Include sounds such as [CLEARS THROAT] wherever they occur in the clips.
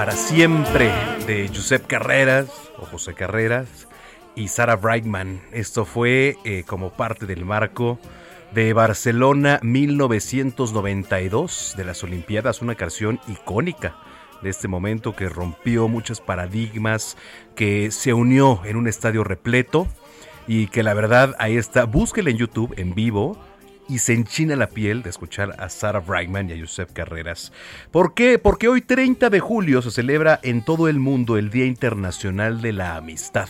Para siempre de Josep Carreras o José Carreras y Sarah Brightman. Esto fue eh, como parte del marco de Barcelona 1992 de las Olimpiadas, una canción icónica de este momento que rompió muchos paradigmas, que se unió en un estadio repleto y que la verdad ahí está, búsquela en YouTube en vivo y se enchina la piel de escuchar a Sarah Brightman y a Josep Carreras. ¿Por qué? Porque hoy 30 de julio se celebra en todo el mundo el Día Internacional de la Amistad.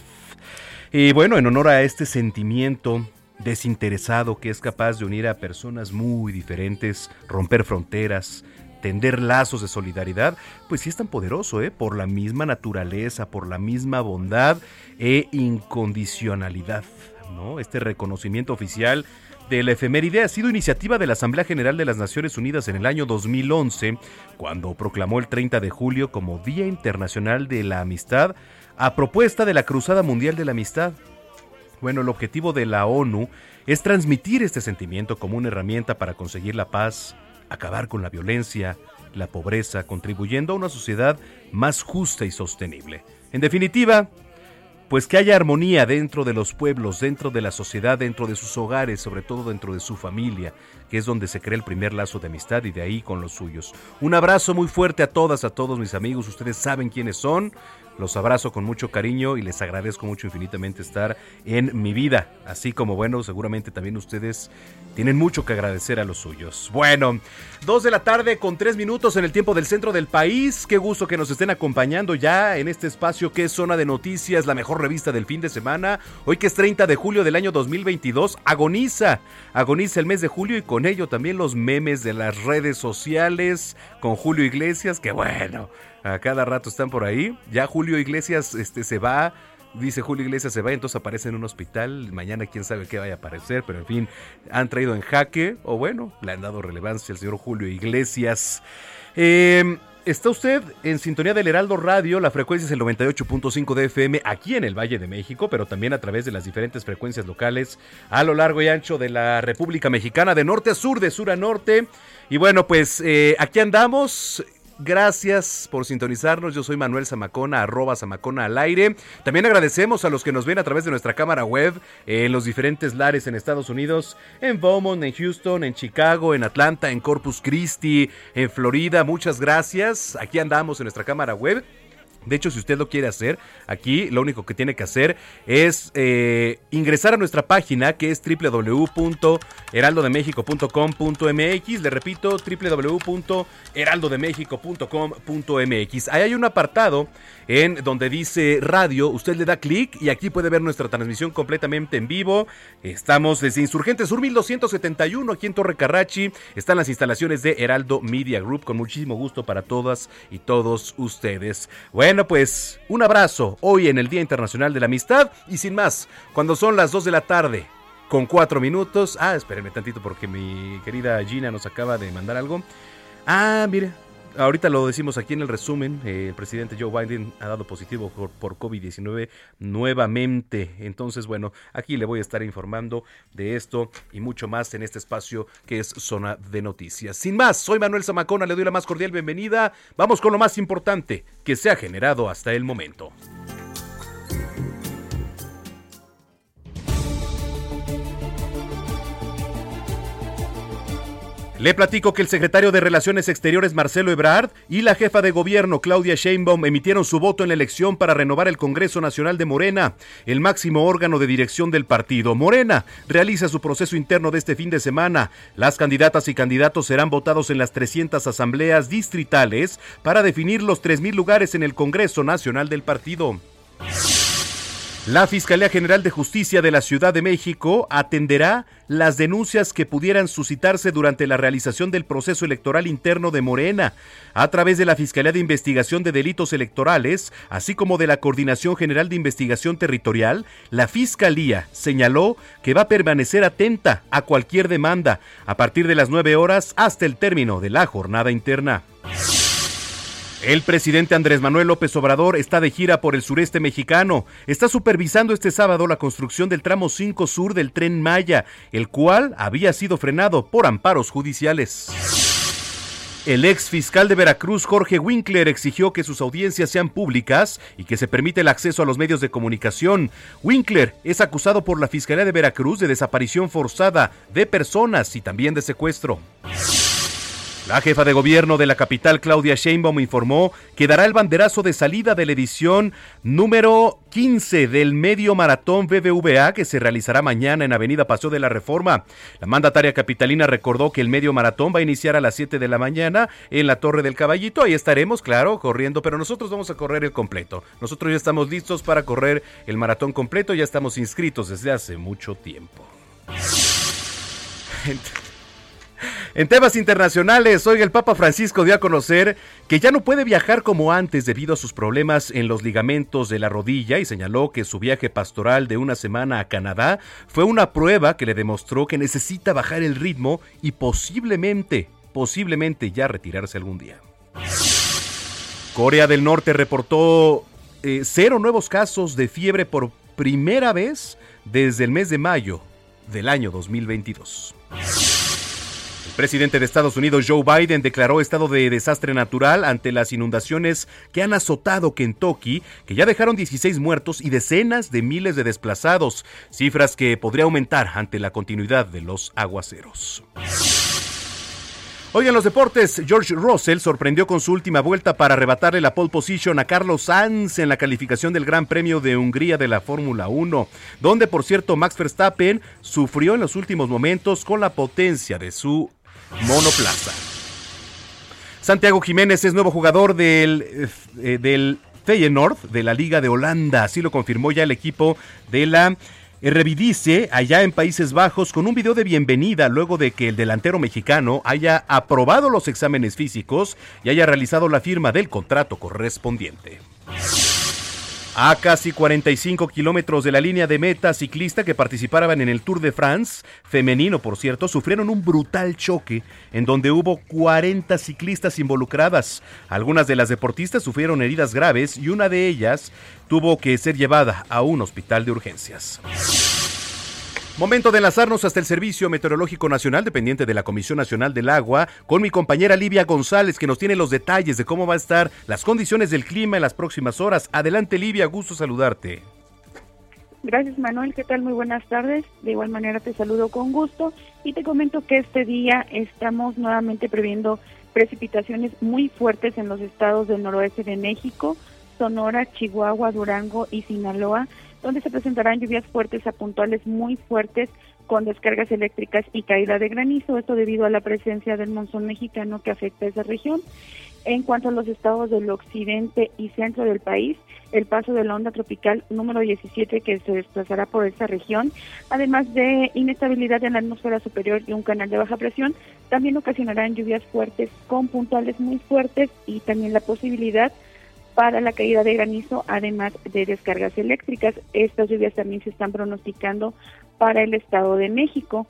Y bueno, en honor a este sentimiento desinteresado que es capaz de unir a personas muy diferentes, romper fronteras, tender lazos de solidaridad, pues sí es tan poderoso, ¿eh? Por la misma naturaleza, por la misma bondad e incondicionalidad, ¿no? Este reconocimiento oficial de la efeméride ha sido iniciativa de la Asamblea General de las Naciones Unidas en el año 2011, cuando proclamó el 30 de julio como Día Internacional de la Amistad, a propuesta de la Cruzada Mundial de la Amistad. Bueno, el objetivo de la ONU es transmitir este sentimiento como una herramienta para conseguir la paz, acabar con la violencia, la pobreza, contribuyendo a una sociedad más justa y sostenible. En definitiva, pues que haya armonía dentro de los pueblos, dentro de la sociedad, dentro de sus hogares, sobre todo dentro de su familia, que es donde se crea el primer lazo de amistad y de ahí con los suyos. Un abrazo muy fuerte a todas, a todos mis amigos, ustedes saben quiénes son. Los abrazo con mucho cariño y les agradezco mucho infinitamente estar en mi vida. Así como, bueno, seguramente también ustedes tienen mucho que agradecer a los suyos. Bueno, dos de la tarde con tres minutos en el tiempo del centro del país. Qué gusto que nos estén acompañando ya en este espacio que es Zona de Noticias, la mejor revista del fin de semana. Hoy que es 30 de julio del año 2022, agoniza, agoniza el mes de julio y con ello también los memes de las redes sociales con Julio Iglesias, que bueno a cada rato están por ahí. Ya Julio Iglesias este, se va, dice Julio Iglesias se va, entonces aparece en un hospital. Mañana quién sabe qué vaya a aparecer, pero en fin, han traído en jaque, o bueno, le han dado relevancia al señor Julio Iglesias. Em, está usted en sintonía del Heraldo Radio, la frecuencia es el 98.5 de FM aquí en el Valle de México, pero también a través de las diferentes frecuencias locales a lo largo y ancho de la República Mexicana, de norte a sur, de sur a norte. Y bueno, pues eh, aquí andamos Gracias por sintonizarnos. Yo soy Manuel Zamacona, arroba Zamacona al aire. También agradecemos a los que nos ven a través de nuestra cámara web en los diferentes lares en Estados Unidos, en Beaumont, en Houston, en Chicago, en Atlanta, en Corpus Christi, en Florida. Muchas gracias. Aquí andamos en nuestra cámara web. De hecho, si usted lo quiere hacer, aquí lo único que tiene que hacer es eh, ingresar a nuestra página que es www.heraldodemexico.com.mx. Le repito, www.heraldodemexico.com.mx. Ahí hay un apartado en donde dice radio. Usted le da clic y aquí puede ver nuestra transmisión completamente en vivo. Estamos desde Insurgentes Sur 1271 aquí en Torre Carrachi. Están las instalaciones de Heraldo Media Group con muchísimo gusto para todas y todos ustedes. Bueno, bueno, pues un abrazo hoy en el Día Internacional de la Amistad y sin más, cuando son las 2 de la tarde con 4 minutos. Ah, espérenme tantito porque mi querida Gina nos acaba de mandar algo. Ah, mire, ahorita lo decimos aquí en el resumen, eh, el presidente Joe Biden ha dado positivo por, COVID-19 nuevamente. Entonces, bueno, aquí le voy a estar informando de esto y mucho más en este espacio que es Zona de Noticias. Sin más, soy Manuel Zamacona, le doy la más cordial bienvenida. Vamos con lo más importante que se ha generado hasta el momento. Le platico que el secretario de Relaciones Exteriores Marcelo Ebrard y la jefa de gobierno Claudia Sheinbaum emitieron su voto en la elección para renovar el Congreso Nacional de Morena, el máximo órgano de dirección del partido. Morena realiza su proceso interno de este fin de semana. Las candidatas y candidatos serán votados en las 300 asambleas distritales para definir los 3.000 lugares en el Congreso Nacional del partido. La Fiscalía General de Justicia de la Ciudad de México atenderá las denuncias que pudieran suscitarse durante la realización del proceso electoral interno de Morena, a través de la Fiscalía de Investigación de Delitos Electorales, así como de la Coordinación General de Investigación Territorial, la Fiscalía señaló que va a permanecer atenta a cualquier demanda a partir de las 9 horas hasta el término de la jornada interna. El presidente Andrés Manuel López Obrador está de gira por el sureste mexicano. Está supervisando este sábado la construcción del tramo 5 sur del tren Maya, el cual había sido frenado por amparos judiciales. El ex fiscal de Veracruz, Jorge Winkler, exigió que sus audiencias sean públicas y que se permite el acceso a los medios de comunicación. Winkler es acusado por la Fiscalía de Veracruz de desaparición forzada de personas y también de secuestro. La jefa de gobierno de la capital, Claudia Sheinbaum, informó que dará el banderazo de salida de la edición número 15 del medio maratón BBVA que se realizará mañana en Avenida Paseo de la Reforma. La mandataria capitalina recordó que el medio maratón va a iniciar a las 7 de la mañana en la Torre del Caballito. Ahí estaremos, claro, corriendo, pero nosotros vamos a correr el completo. Nosotros ya estamos listos para correr el maratón completo, ya estamos inscritos desde hace mucho tiempo. En temas internacionales, hoy el Papa Francisco dio a conocer que ya no puede viajar como antes debido a sus problemas en los ligamentos de la rodilla y señaló que su viaje pastoral de una semana a Canadá fue una prueba que le demostró que necesita bajar el ritmo y posiblemente, posiblemente ya retirarse algún día. Corea del Norte reportó eh, cero nuevos casos de fiebre por primera vez desde el mes de mayo del año 2022. El presidente de Estados Unidos, Joe Biden, declaró estado de desastre natural ante las inundaciones que han azotado Kentucky, que ya dejaron 16 muertos y decenas de miles de desplazados, cifras que podría aumentar ante la continuidad de los aguaceros. Hoy en los deportes, George Russell sorprendió con su última vuelta para arrebatarle la pole position a Carlos Sainz en la calificación del Gran Premio de Hungría de la Fórmula 1, donde por cierto Max Verstappen sufrió en los últimos momentos con la potencia de su monoplaza. Santiago Jiménez es nuevo jugador del, eh, del Feyenoord de la Liga de Holanda, así lo confirmó ya el equipo de la Revidice allá en Países Bajos con un video de bienvenida luego de que el delantero mexicano haya aprobado los exámenes físicos y haya realizado la firma del contrato correspondiente. A casi 45 kilómetros de la línea de meta, ciclista que participaban en el Tour de France, femenino por cierto, sufrieron un brutal choque en donde hubo 40 ciclistas involucradas. Algunas de las deportistas sufrieron heridas graves y una de ellas tuvo que ser llevada a un hospital de urgencias. Momento de enlazarnos hasta el Servicio Meteorológico Nacional, dependiente de la Comisión Nacional del Agua, con mi compañera Livia González, que nos tiene los detalles de cómo va a estar las condiciones del clima en las próximas horas. Adelante, Livia, gusto saludarte. Gracias, Manuel. ¿Qué tal? Muy buenas tardes. De igual manera te saludo con gusto y te comento que este día estamos nuevamente previendo precipitaciones muy fuertes en los estados del noroeste de México, Sonora, Chihuahua, Durango y Sinaloa, donde se presentarán lluvias fuertes a puntuales muy fuertes con descargas eléctricas y caída de granizo, esto debido a la presencia del monzón mexicano que afecta a esa región. En cuanto a los estados del occidente y centro del país, el paso de la onda tropical número 17 que se desplazará por esta región, además de inestabilidad en la atmósfera superior y un canal de baja presión, también ocasionarán lluvias fuertes con puntuales muy fuertes y también la posibilidad para la caída de granizo, además de descargas eléctricas. Estas lluvias también se están pronosticando para el Estado de México.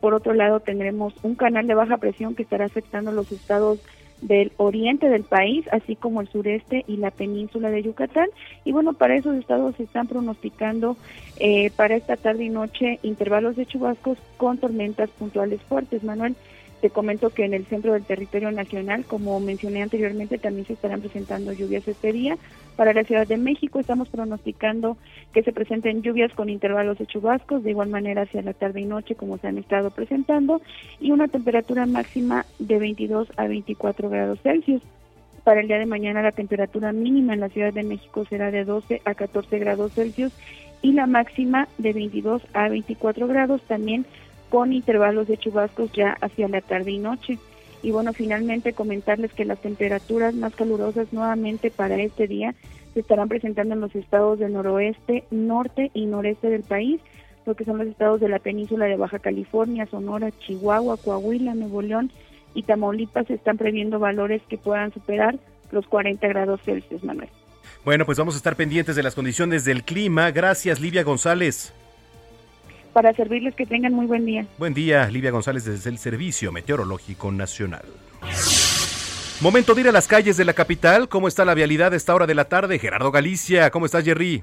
Por otro lado, tendremos un canal de baja presión que estará afectando los estados del oriente del país, así como el sureste y la península de Yucatán. Y bueno, para esos estados se están pronosticando eh, para esta tarde y noche intervalos de chubascos con tormentas puntuales fuertes. Manuel, te comento que en el centro del territorio nacional, como mencioné anteriormente, también se estarán presentando lluvias este día. Para la Ciudad de México estamos pronosticando que se presenten lluvias con intervalos de chubascos, de igual manera hacia la tarde y noche como se han estado presentando, y una temperatura máxima de 22 a 24 grados Celsius. Para el día de mañana la temperatura mínima en la Ciudad de México será de 12 a 14 grados Celsius y la máxima de 22 a 24 grados también con intervalos de chubascos ya hacia la tarde y noche. Y bueno, finalmente comentarles que las temperaturas más calurosas nuevamente para este día se estarán presentando en los estados del noroeste, norte y noreste del país, lo que son los estados de la península de Baja California, Sonora, Chihuahua, Coahuila, Nuevo León y Tamaulipas están previendo valores que puedan superar los 40 grados Celsius, Manuel. Bueno, pues vamos a estar pendientes de las condiciones del clima. Gracias, Livia González para servirles que tengan muy buen día. Buen día, Livia González desde el Servicio Meteorológico Nacional. Momento de ir a las calles de la capital. ¿Cómo está la vialidad a esta hora de la tarde? Gerardo Galicia, ¿cómo estás, Jerry?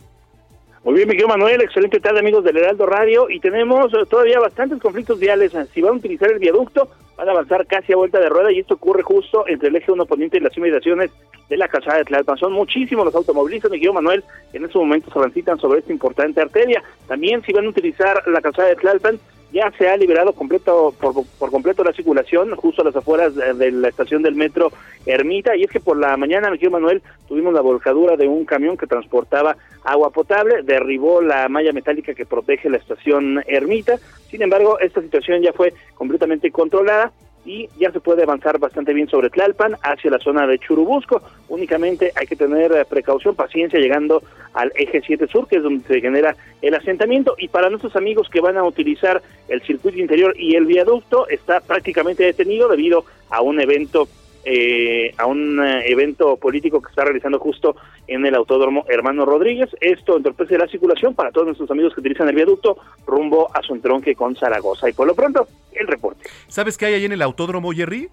Muy bien, Miguel Manuel, excelente tarde amigos del Heraldo Radio y tenemos todavía bastantes conflictos viales. Si van a utilizar el viaducto, van a avanzar casi a vuelta de rueda y esto ocurre justo entre el eje 1 poniente y las inmediaciones de la calzada de Tlalpan. Son muchísimos los automovilistas, Miguel Manuel, en estos momentos transitan sobre esta importante arteria. También si van a utilizar la calzada de Tlalpan, ya se ha liberado completo por, por, completo la circulación justo a las afueras de, la estación del metro Ermita y es que por la mañana, Miguel Manuel, tuvimos la volcadura de un camión que transportaba agua potable, derribó la malla metálica que protege la estación Ermita, sin embargo, esta situación ya fue completamente controlada y ya se puede avanzar bastante bien sobre Tlalpan hacia la zona de Churubusco. Únicamente hay que tener eh, precaución, paciencia llegando al eje 7 sur, que es donde se genera el asentamiento. Y para nuestros amigos que van a utilizar el circuito interior y el viaducto, está prácticamente detenido debido a un evento eh, a un eh, evento político que está realizando justo en el Autódromo Hermano Rodríguez. Esto entorpece la circulación para todos nuestros amigos que utilizan el viaducto rumbo a su entronque con Zaragoza. Y por lo pronto, el reporte. ¿Sabes qué hay ahí en el Autódromo, Jerry?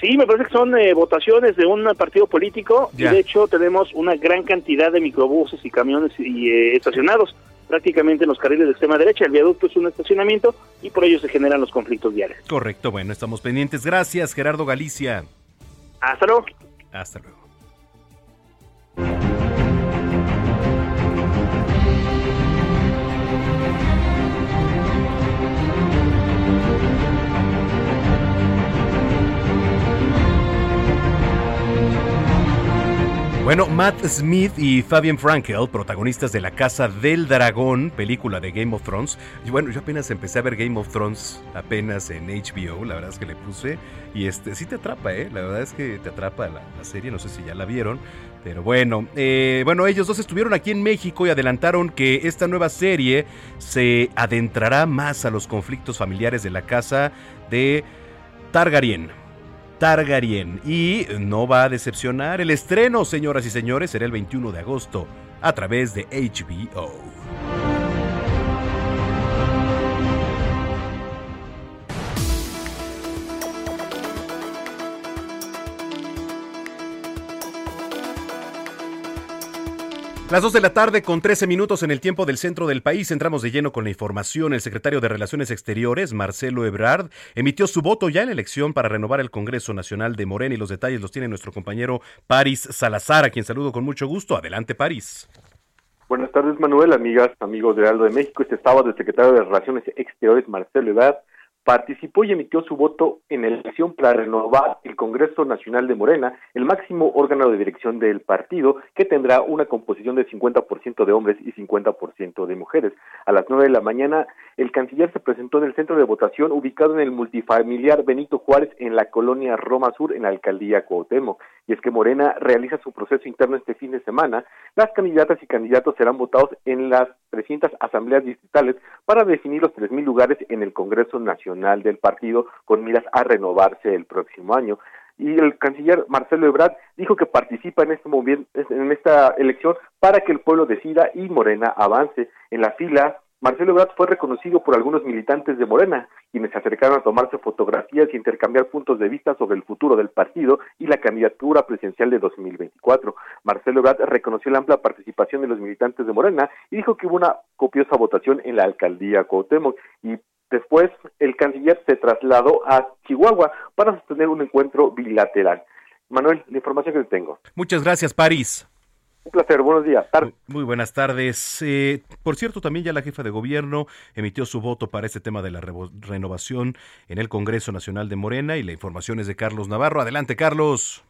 Sí, me parece que son eh, votaciones de un partido político y de hecho tenemos una gran cantidad de microbuses y camiones y, estacionados prácticamente en los carriles de extrema derecha. El viaducto es un estacionamiento y por ello se generan los conflictos viales. Correcto, bueno, estamos pendientes. Gracias, Gerardo Galicia. Hasta luego. Hasta luego. Bueno, Matt Smith y Fabian Frankel, protagonistas de La Casa del Dragón, película de Game of Thrones. Y bueno, yo apenas empecé a ver Game of Thrones apenas en HBO, la verdad es que le puse. Y este, sí te atrapa, ¿eh? La verdad es que te atrapa la, serie, no sé si ya la vieron. Pero bueno, eh, bueno, ellos dos estuvieron aquí en México y adelantaron que esta nueva serie se adentrará más a los conflictos familiares de la casa de Targaryen. Targaryen. Y no va a decepcionar. El estreno, señoras y señores, será el 21 de agosto a través de HBO. Las 2 de la tarde con 13 minutos en el tiempo del centro del país. Entramos de lleno con la información. El secretario de Relaciones Exteriores, Marcelo Ebrard, emitió su voto ya en la elección para renovar el Congreso Nacional de Morena y los detalles los tiene nuestro compañero Paris Salazar, a quien saludo con mucho gusto. Adelante, Paris. Buenas tardes, Manuel, amigas, amigos de Aldo de México. Este sábado el secretario de Relaciones Exteriores, Marcelo Ebrard, participó y emitió su voto en la elección para renovar el Congreso Nacional de Morena, el máximo órgano de dirección del partido, que tendrá una composición de 50% de hombres y 50% de mujeres. A las nueve de la mañana, el canciller se presentó en el centro de votación ubicado en el multifamiliar Benito Juárez en la colonia Roma Sur, en la alcaldía Cuauhtémoc. Y es que Morena realiza su proceso interno este fin de semana. Las candidatas y candidatos serán votados en las 300 asambleas distritales para definir los 3.000 lugares en el Congreso Nacional del partido con miras a renovarse el próximo año. Y el canciller Marcelo Ebrard dijo que participa en este movimiento, en esta elección para que el pueblo decida y Morena avance. En la fila Marcelo Ebrard fue reconocido por algunos militantes de Morena, quienes se acercaron a tomarse fotografías y intercambiar puntos de vista sobre el futuro del partido y la candidatura presidencial de 2024. Marcelo Ebrard reconoció la amplia participación de los militantes de Morena y dijo que hubo una copiosa votación en la alcaldía Cuauhtémoc y después el canciller se trasladó a Chihuahua para sostener un encuentro bilateral. Manuel, la información que tengo. Muchas gracias, París. Un placer, buenos días. Muy, buenas tardes. Eh, por cierto, también ya la jefa de gobierno emitió su voto para este tema de la renovación en el Congreso Nacional de Morena y la información es de Carlos Navarro. Adelante, Carlos.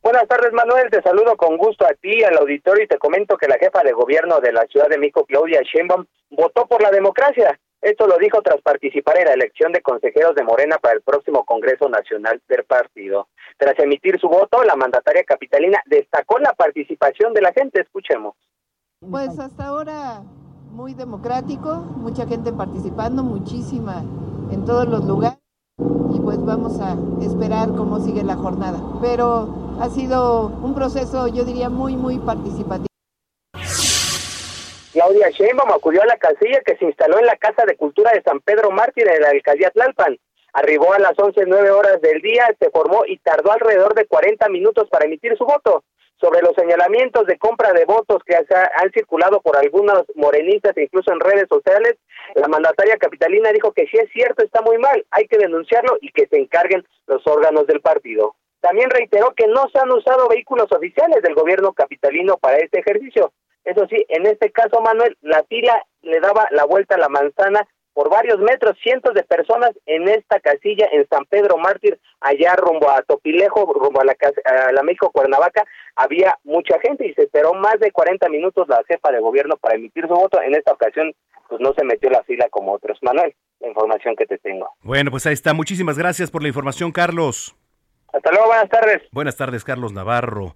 Buenas tardes, Manuel. Te saludo con gusto a ti, al auditorio, y te comento que la jefa de gobierno de la Ciudad de México, Claudia Sheinbaum, votó por la democracia. Esto lo dijo tras participar en la elección de consejeros de Morena para el próximo Congreso Nacional del partido. Tras emitir su voto, la mandataria capitalina destacó la participación de la gente. Escuchemos. Pues hasta ahora muy democrático, mucha gente participando, muchísima en todos los lugares y pues vamos a esperar cómo sigue la jornada. Pero ha sido un proceso, yo diría, muy, muy participativo. Claudia Sheinbaum acudió a la casilla que se instaló en la Casa de Cultura de San Pedro Mártir en la alcaldía Tlalpan. Arribó a las 11, 9 horas del día, se formó y tardó alrededor de 40 minutos para emitir su voto. Sobre los señalamientos de compra de votos que han circulado por algunos morenistas e incluso en redes sociales, la mandataria capitalina dijo que si es cierto está muy mal, hay que denunciarlo y que se encarguen los órganos del partido. También reiteró que no se han usado vehículos oficiales del gobierno capitalino para este ejercicio. Eso sí, en este caso, Manuel, la fila le daba la vuelta a la manzana por varios metros, cientos de personas en esta casilla en San Pedro Mártir, allá rumbo a Topilejo, rumbo a la, a la México Cuernavaca, había mucha gente y se esperó más de 40 minutos la jefa de gobierno para emitir su voto. En esta ocasión, pues no se metió la fila como otros. Manuel, la información que te tengo. Bueno, pues ahí está. Muchísimas gracias por la información, Carlos. Hasta luego, buenas tardes. Buenas tardes, Carlos Navarro.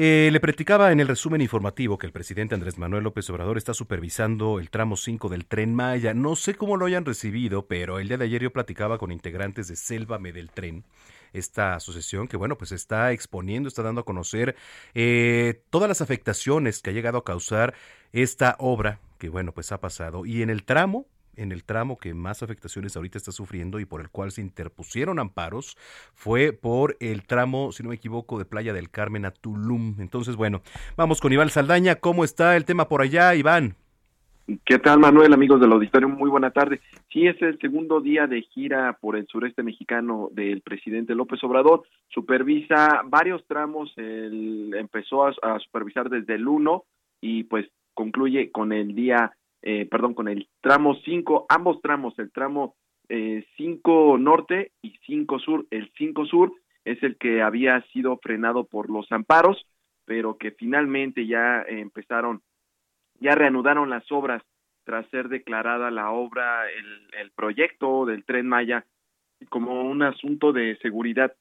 Eh, le platicaba en el resumen informativo que el presidente Andrés Manuel López Obrador está supervisando el tramo 5 del tren Maya. No sé cómo lo hayan recibido, pero el día de ayer yo platicaba con integrantes de Sélvame del Tren, esta asociación que, bueno, pues está exponiendo, está dando a conocer eh, todas las afectaciones que ha llegado a causar esta obra que, bueno, pues ha pasado. Y en el tramo, en el tramo que más afectaciones ahorita está sufriendo y por el cual se interpusieron amparos fue por el tramo, si no me equivoco, de Playa del Carmen a Tulum. Entonces, bueno, vamos con Iván Saldaña. ¿Cómo está el tema por allá, Iván? ¿Qué tal, Manuel, amigos del auditorio? Muy buena tarde. Sí, es el segundo día de gira por el sureste mexicano del presidente López Obrador. Supervisa varios tramos, él empezó a, supervisar desde el 1 y pues concluye con el día eh, perdón, con el tramo 5, ambos tramos, el tramo 5 eh, norte y 5 sur. El 5 sur es el que había sido frenado por los amparos, pero que finalmente ya empezaron, ya reanudaron las obras tras ser declarada la obra, el, el proyecto del tren Maya como un asunto de seguridad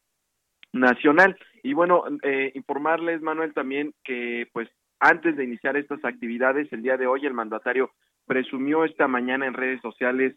nacional. Y bueno, eh, informarles, Manuel, también que pues antes de iniciar estas actividades, el día de hoy el mandatario presumió esta mañana en redes sociales,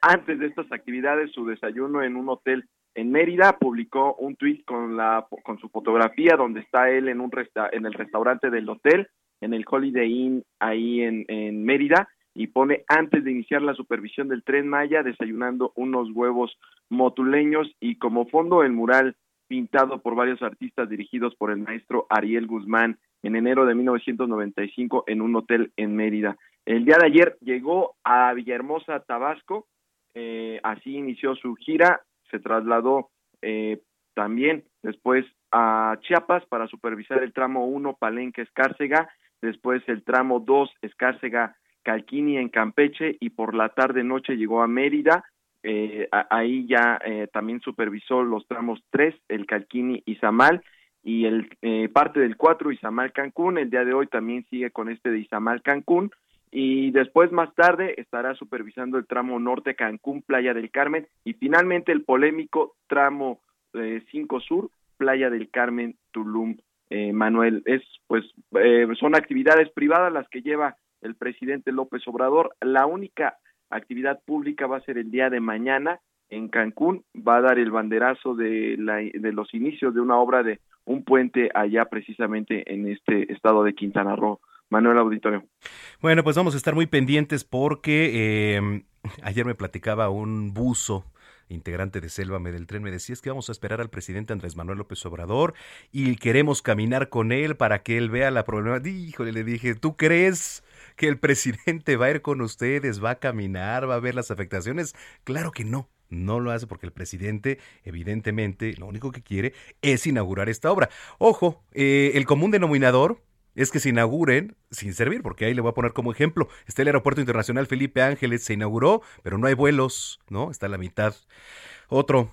antes de estas actividades, su desayuno en un hotel en Mérida, publicó un tuit con la con su fotografía donde está él en un resta, en el restaurante del hotel, en el Holiday Inn ahí en, en Mérida y pone antes de iniciar la supervisión del tren Maya desayunando unos huevos motuleños y como fondo el mural pintado por varios artistas dirigidos por el maestro Ariel Guzmán en enero de 1995 en un hotel en Mérida. El día de ayer llegó a Villahermosa, Tabasco, eh, así inició su gira, se trasladó eh, también después a Chiapas para supervisar el tramo 1 Palenque Escárcega, después el tramo 2 Escárcega Calquini en Campeche. Y por la tarde noche llegó a Mérida. Eh, ahí ya eh, también supervisó los tramos 3, el Calquini y Zamal, y el eh, parte del 4, Izamal Cancún. El día de hoy también sigue con este de Izamal Cancún. Y después, más tarde, estará supervisando el tramo norte Cancún, Playa del Carmen. Y finalmente, el polémico tramo 5 Sur, Playa del Carmen, Tulum. Manuel, es pues son actividades privadas las que lleva el presidente López Obrador. La única actividad pública va a ser el día de mañana en Cancún, va a dar el banderazo de, la, de los inicios de una obra de un puente allá precisamente en este estado de Quintana Roo. Manuel Auditorio. Bueno, pues vamos a estar muy pendientes porque eh, ayer me platicaba un buzo integrante de Selva del Tren, me decía es que vamos a esperar al presidente Andrés Manuel López Obrador y queremos caminar con él para que él vea la problema. Híjole, le dije, ¿tú crees? que el presidente va a ir con ustedes, va a caminar, va a ver las afectaciones. Claro que no. No lo hace porque el presidente, evidentemente, lo único que quiere es inaugurar esta obra. Ojo, eh, el común denominador es que se inauguren sin servir, porque ahí le voy a poner como ejemplo. Está el Aeropuerto Internacional Felipe Ángeles, se inauguró, pero no hay vuelos, ¿no? Está a la mitad. Otro,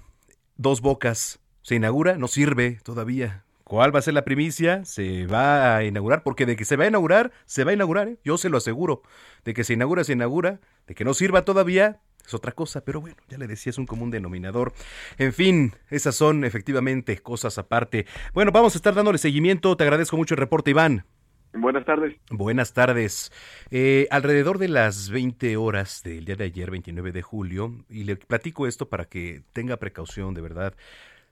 dos bocas, se inaugura, no sirve todavía. ¿Cuál va a ser la primicia? Se va a inaugurar, porque de que se va a inaugurar, se va a inaugurar, ¿eh? yo se lo aseguro. De que se inaugura, se inaugura. De que no sirva todavía, es otra cosa, pero bueno, ya le decía, es un común denominador. En fin, esas son efectivamente cosas aparte. Bueno, vamos a estar dándole seguimiento. Te agradezco mucho el reporte, Iván. Buenas tardes. Buenas tardes. Eh, alrededor de las 20 horas del día de ayer, 29 de julio, y le platico esto para que tenga precaución, de verdad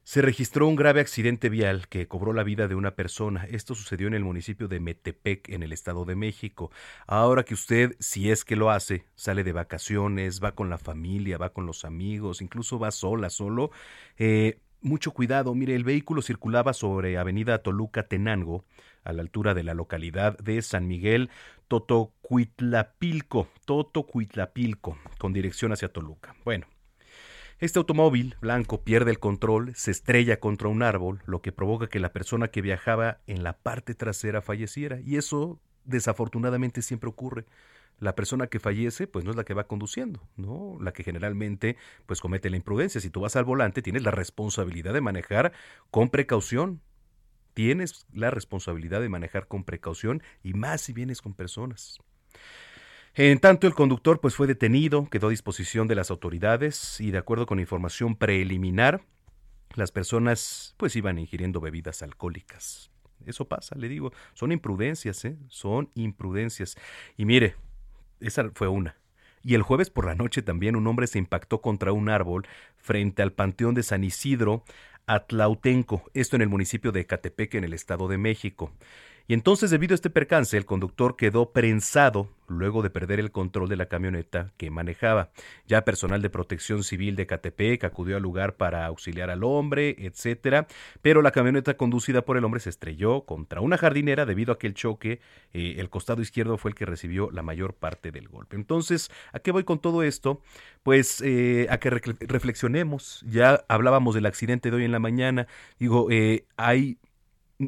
se registró un grave accidente vial que cobró la vida de una persona. Esto sucedió en el municipio de Metepec, en el Estado de México. Ahora que usted, si es que lo hace, sale de vacaciones, va con la familia, va con los amigos, incluso va sola, solo, eh, mucho cuidado. Mire, el vehículo circulaba sobre Avenida Toluca Tenango, a la altura de la localidad de San Miguel Totocuitlapilco, Totocuitlapilco, con dirección hacia Toluca. Bueno, este automóvil blanco pierde el control, se estrella contra un árbol, lo que provoca que la persona que viajaba en la parte trasera falleciera. Y eso desafortunadamente siempre ocurre. La persona que fallece, pues no es la que va conduciendo, ¿no? La que generalmente, pues comete la imprudencia. Si tú vas al volante, tienes la responsabilidad de manejar con precaución. Tienes la responsabilidad de manejar con precaución y más si vienes con personas. En tanto, el conductor pues fue detenido, quedó a disposición de las autoridades y de acuerdo con información preliminar, las personas pues iban ingiriendo bebidas alcohólicas. Eso pasa, le digo, son imprudencias, ¿eh? Son imprudencias. Y mire, esa fue una. Y el jueves por la noche también un hombre se impactó contra un árbol frente al Panteón de San Isidro, Atlautenco, esto en el municipio de Ecatepec, en el Estado de México. Y entonces, debido a este percance, el conductor quedó prensado luego de perder el control de la camioneta que manejaba. Ya personal de protección civil de Catepec acudió al lugar para auxiliar al hombre, etcétera, pero la camioneta conducida por el hombre se estrelló contra una jardinera debido a que el choque, eh, el costado izquierdo fue el que recibió la mayor parte del golpe. Entonces, ¿a qué voy con todo esto? Pues eh, a que reflexionemos. Ya hablábamos del accidente de hoy en la mañana. Digo, eh, hay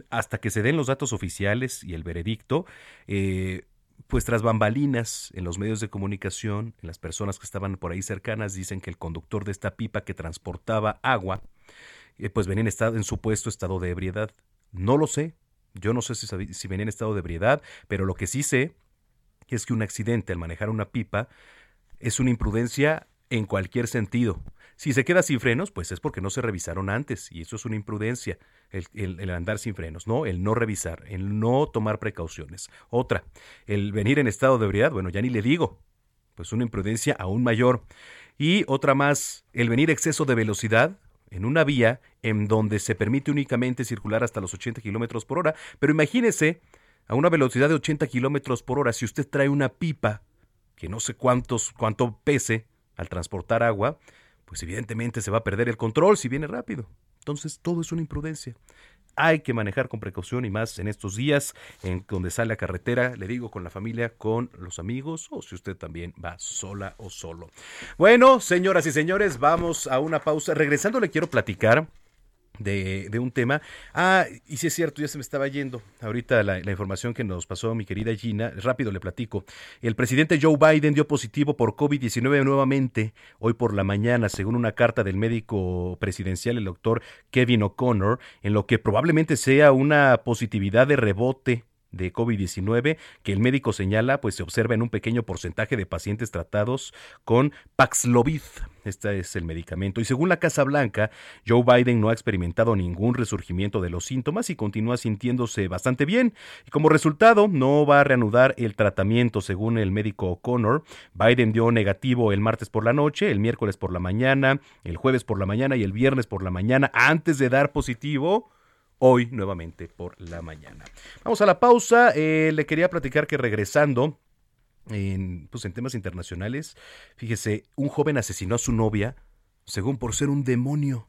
hasta que se den los datos oficiales y el veredicto, eh, pues tras bambalinas en los medios de comunicación, en las personas que estaban por ahí cercanas, dicen que el conductor de esta pipa que transportaba agua, eh, pues venía en, estado, en supuesto estado de ebriedad. No lo sé, yo no sé si, si venía en estado de ebriedad, pero lo que sí sé es que un accidente al manejar una pipa es una imprudencia en cualquier sentido. Si se queda sin frenos, pues es porque no se revisaron antes y eso es una imprudencia, el, andar sin frenos, ¿no? El no revisar, el no tomar precauciones. Otra, el venir en estado de ebriedad, bueno, ya ni le digo, pues una imprudencia aún mayor. Y otra más, el venir exceso de velocidad en una vía en donde se permite únicamente circular hasta los 80 kilómetros por hora, pero imagínese a una velocidad de 80 kilómetros por hora, si usted trae una pipa que no sé cuántos, cuánto pese al transportar agua, pues evidentemente se va a perder el control si viene rápido. Entonces todo es una imprudencia. Hay que manejar con precaución y más en estos días en donde sale a carretera, le digo, con la familia, con los amigos o si usted también va sola o solo. Bueno, señoras y señores, vamos a una pausa. Regresando le quiero platicar de, un tema. Ah, y si es cierto, ya se me estaba yendo. Ahorita la, la, información que nos pasó mi querida Gina, rápido le platico. El presidente Joe Biden dio positivo por COVID-19 nuevamente hoy por la mañana, según una carta del médico presidencial, el doctor Kevin O'Connor, en lo que probablemente sea una positividad de rebote de COVID-19 que el médico señala pues se observa en un pequeño porcentaje de pacientes tratados con Paxlovid. Este es el medicamento. Y según la Casa Blanca, Joe Biden no ha experimentado ningún resurgimiento de los síntomas y continúa sintiéndose bastante bien. Y como resultado, no va a reanudar el tratamiento, según el médico O'Connor. Biden dio negativo el martes por la noche, el miércoles por la mañana, el jueves por la mañana y el viernes por la mañana antes de dar positivo hoy nuevamente por la mañana. Vamos a la pausa. Eh, le quería platicar que regresando en, pues en temas internacionales, fíjese, un joven asesinó a su novia, según por ser un demonio.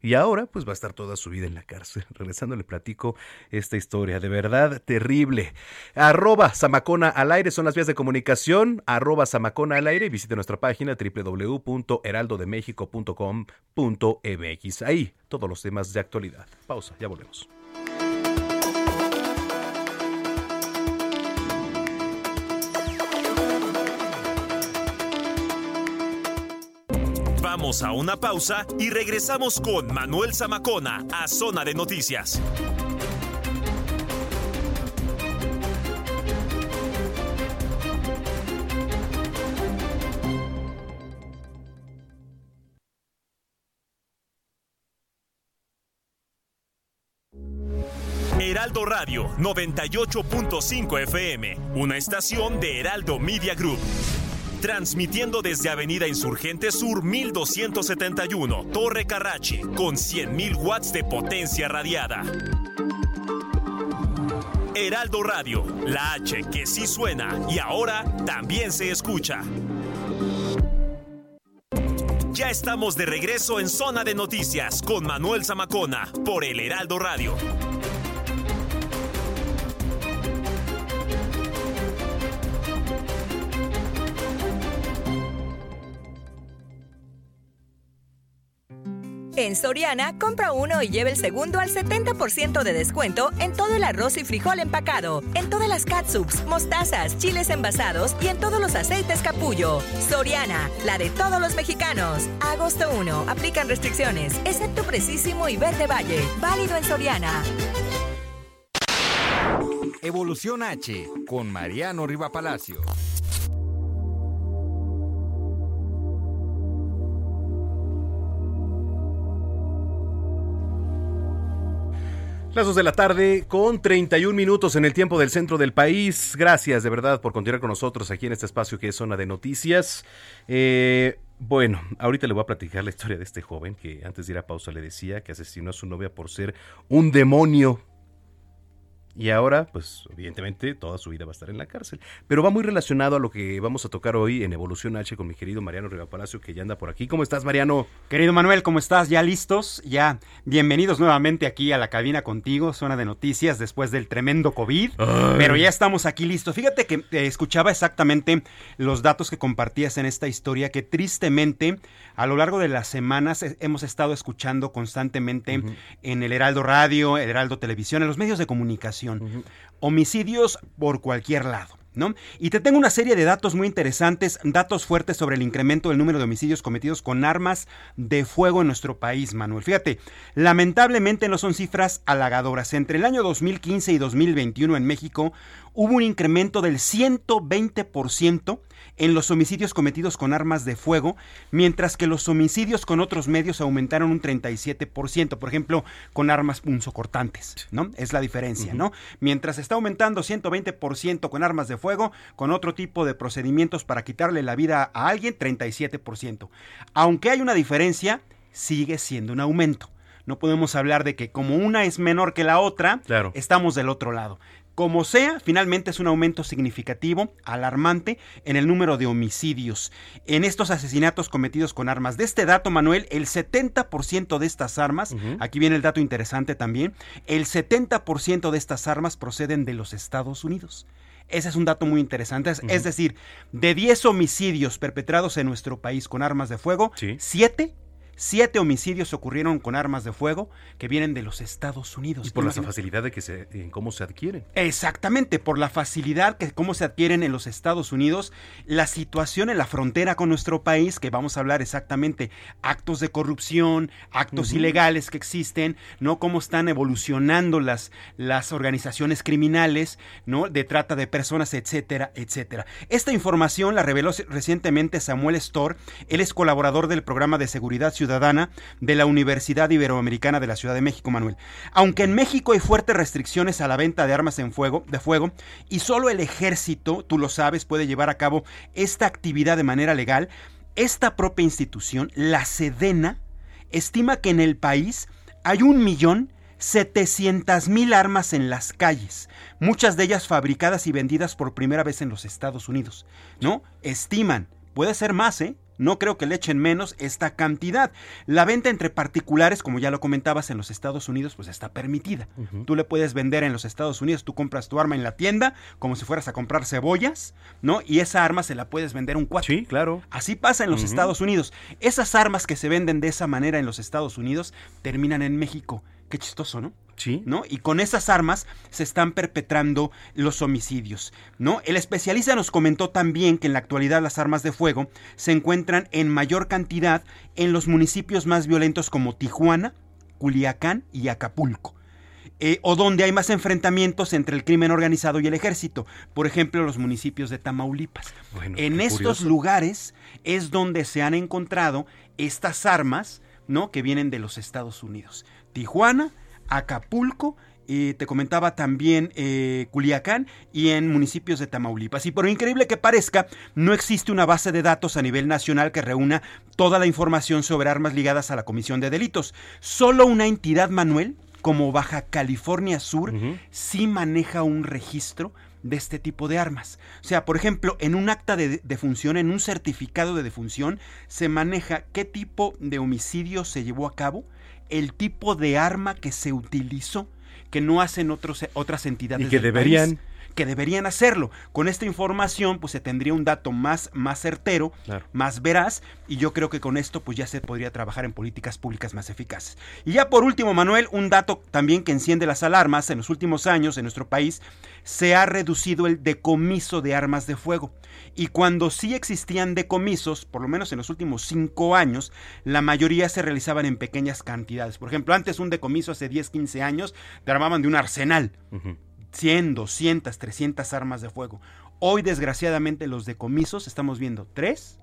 Y ahora, pues va a estar toda su vida en la cárcel. [LAUGHS] Regresando le platico esta historia, de verdad terrible. Arroba Samacona al aire son las vías de comunicación. Arroba Samacona al aire y visite nuestra página www.heraldodemexico.com.mx. Ahí todos los temas de actualidad. Pausa, ya volvemos. Vamos a una pausa y regresamos con Manuel Zamacona a Zona de Noticias. Heraldo Radio 98.5 FM, una estación de Heraldo Media Group. Transmitiendo desde Avenida Insurgente Sur 1271, Torre Carrachi, con 100.000 watts de potencia radiada. Heraldo Radio, la H que sí suena y ahora también se escucha. Ya estamos de regreso en Zona de Noticias con Manuel Zamacona por el Heraldo Radio. En Soriana, compra uno y lleve el segundo al 70% de descuento en todo el arroz y frijol empacado, en todas las catsups, mostazas, chiles envasados y en todos los aceites capullo. Soriana, la de todos los mexicanos. Agosto 1, aplican restricciones, excepto Precisísimo y Verde Valle. Válido en Soriana. Evolución H, con Mariano Riva Palacio. Las 2 de la tarde con 31 minutos en el tiempo del centro del país. Gracias de verdad por continuar con nosotros aquí en este espacio que es zona de noticias. Eh, bueno, ahorita le voy a platicar la historia de este joven que antes de ir a pausa le decía que asesinó a su novia por ser un demonio. Y ahora, pues evidentemente, toda su vida va a estar en la cárcel. Pero va muy relacionado a lo que vamos a tocar hoy en Evolución H con mi querido Mariano Riva Palacio, que ya anda por aquí. ¿Cómo estás, Mariano? Querido Manuel, ¿cómo estás? ¿Ya listos? Ya bienvenidos nuevamente aquí a la cabina contigo, zona de noticias, después del tremendo COVID. Pero ya estamos aquí listos. Fíjate que eh, escuchaba exactamente los datos que compartías en esta historia, que tristemente a lo largo de las semanas hemos estado escuchando constantemente en el Heraldo Radio, el Heraldo Televisión, en los medios de comunicación Homicidios por cualquier lado. ¿No? Y te tengo una serie de datos muy interesantes, datos fuertes sobre el incremento del número de homicidios cometidos con armas de fuego en nuestro país, Manuel. Fíjate, lamentablemente no son cifras halagadoras. Entre el año 2015 y 2021 en México hubo un incremento del 120% en los homicidios cometidos con armas de fuego, mientras que los homicidios con otros medios aumentaron un 37%, por ejemplo, con armas punzocortantes, ¿no? Es la diferencia, ¿no? Mientras está aumentando 120% con armas de fuego, con otro tipo de procedimientos para quitarle la vida a alguien, 37%. Aunque hay una diferencia, sigue siendo un aumento. No podemos hablar de que como una es menor que la otra, estamos del otro lado. Como sea, finalmente es un aumento significativo, alarmante, en el número de homicidios. En estos asesinatos cometidos con armas. De este dato, Manuel, el 70% de estas armas, aquí viene el dato interesante también, el 70% de estas armas proceden de los Estados Unidos. Ese es un dato muy interesante. Es, decir, de 10 homicidios perpetrados en nuestro país con armas de fuego, 7 Siete homicidios ocurrieron con armas de fuego que vienen de los Estados Unidos. Y por la facilidad de que se, en cómo se adquieren. Exactamente, por la facilidad que cómo se adquieren en los Estados Unidos, la situación en la frontera con nuestro país, que vamos a hablar exactamente, actos de corrupción, actos ilegales que existen, ¿no? Cómo están evolucionando las, las organizaciones criminales, ¿no? De trata de personas, etcétera, etcétera. Esta información la reveló recientemente Samuel Storr, él es colaborador del programa de seguridad ciudadana de la Universidad Iberoamericana de la Ciudad de México, Manuel. Aunque en México hay fuertes restricciones a la venta de armas en fuego, de fuego y solo el ejército, tú lo sabes, puede llevar a cabo esta actividad de manera legal, esta propia institución, la Sedena, estima que en el país hay un millón 700 mil armas en las calles, muchas de ellas fabricadas y vendidas por primera vez en los Estados Unidos, ¿no? Estiman, puede ser más, ¿eh? No creo que le echen menos esta cantidad. La venta entre particulares, como ya lo comentabas en los Estados Unidos, pues está permitida. Tú le puedes vender en los Estados Unidos, tú compras tu arma en la tienda, como si fueras a comprar cebollas, ¿no? Y esa arma se la puedes vender un cuatro. Sí, claro. Así pasa en los. Estados Unidos. Esas armas que se venden de esa manera en los Estados Unidos terminan en México. Qué chistoso, ¿no? Sí. ¿No? Y con esas armas se están perpetrando los homicidios, ¿no? El especialista nos comentó también que en la actualidad las armas de fuego se encuentran en mayor cantidad en los municipios más violentos como Tijuana, Culiacán y Acapulco. Eh, o donde hay más enfrentamientos entre el crimen organizado y el ejército, por ejemplo los municipios de Tamaulipas. Bueno, en estos curioso. lugares es donde se han encontrado estas armas, ¿no? Que vienen de los Estados Unidos. Tijuana, Acapulco, eh, te comentaba también eh, Culiacán y en municipios de Tamaulipas. Y por increíble que parezca, no existe una base de datos a nivel nacional que reúna toda la información sobre armas ligadas a la comisión de delitos. Solo una entidad, Manuel, como Baja California Sur, sí maneja un registro de este tipo de armas. O sea, por ejemplo, en un acta de defunción, en un certificado de defunción, se maneja qué tipo de homicidio se llevó a cabo, el tipo de arma que se utilizó, que no hacen otros, otras entidades. Y que del deberían. país, que deberían hacerlo. Con esta información, pues se tendría un dato más, más certero, Claro. más veraz, y yo creo que con esto, pues ya se podría trabajar en políticas públicas más eficaces. Y ya por último, Manuel, un dato también que enciende las alarmas. En los últimos años, en nuestro país, se ha reducido el decomiso de armas de fuego. Y cuando sí existían decomisos, por lo menos en los últimos cinco años, la mayoría se realizaban en pequeñas cantidades. Por ejemplo, antes un decomiso hace 10, 15 años, te armaban de un arsenal. 100, 200, 300 armas de fuego. Hoy, desgraciadamente, los decomisos estamos viendo 3,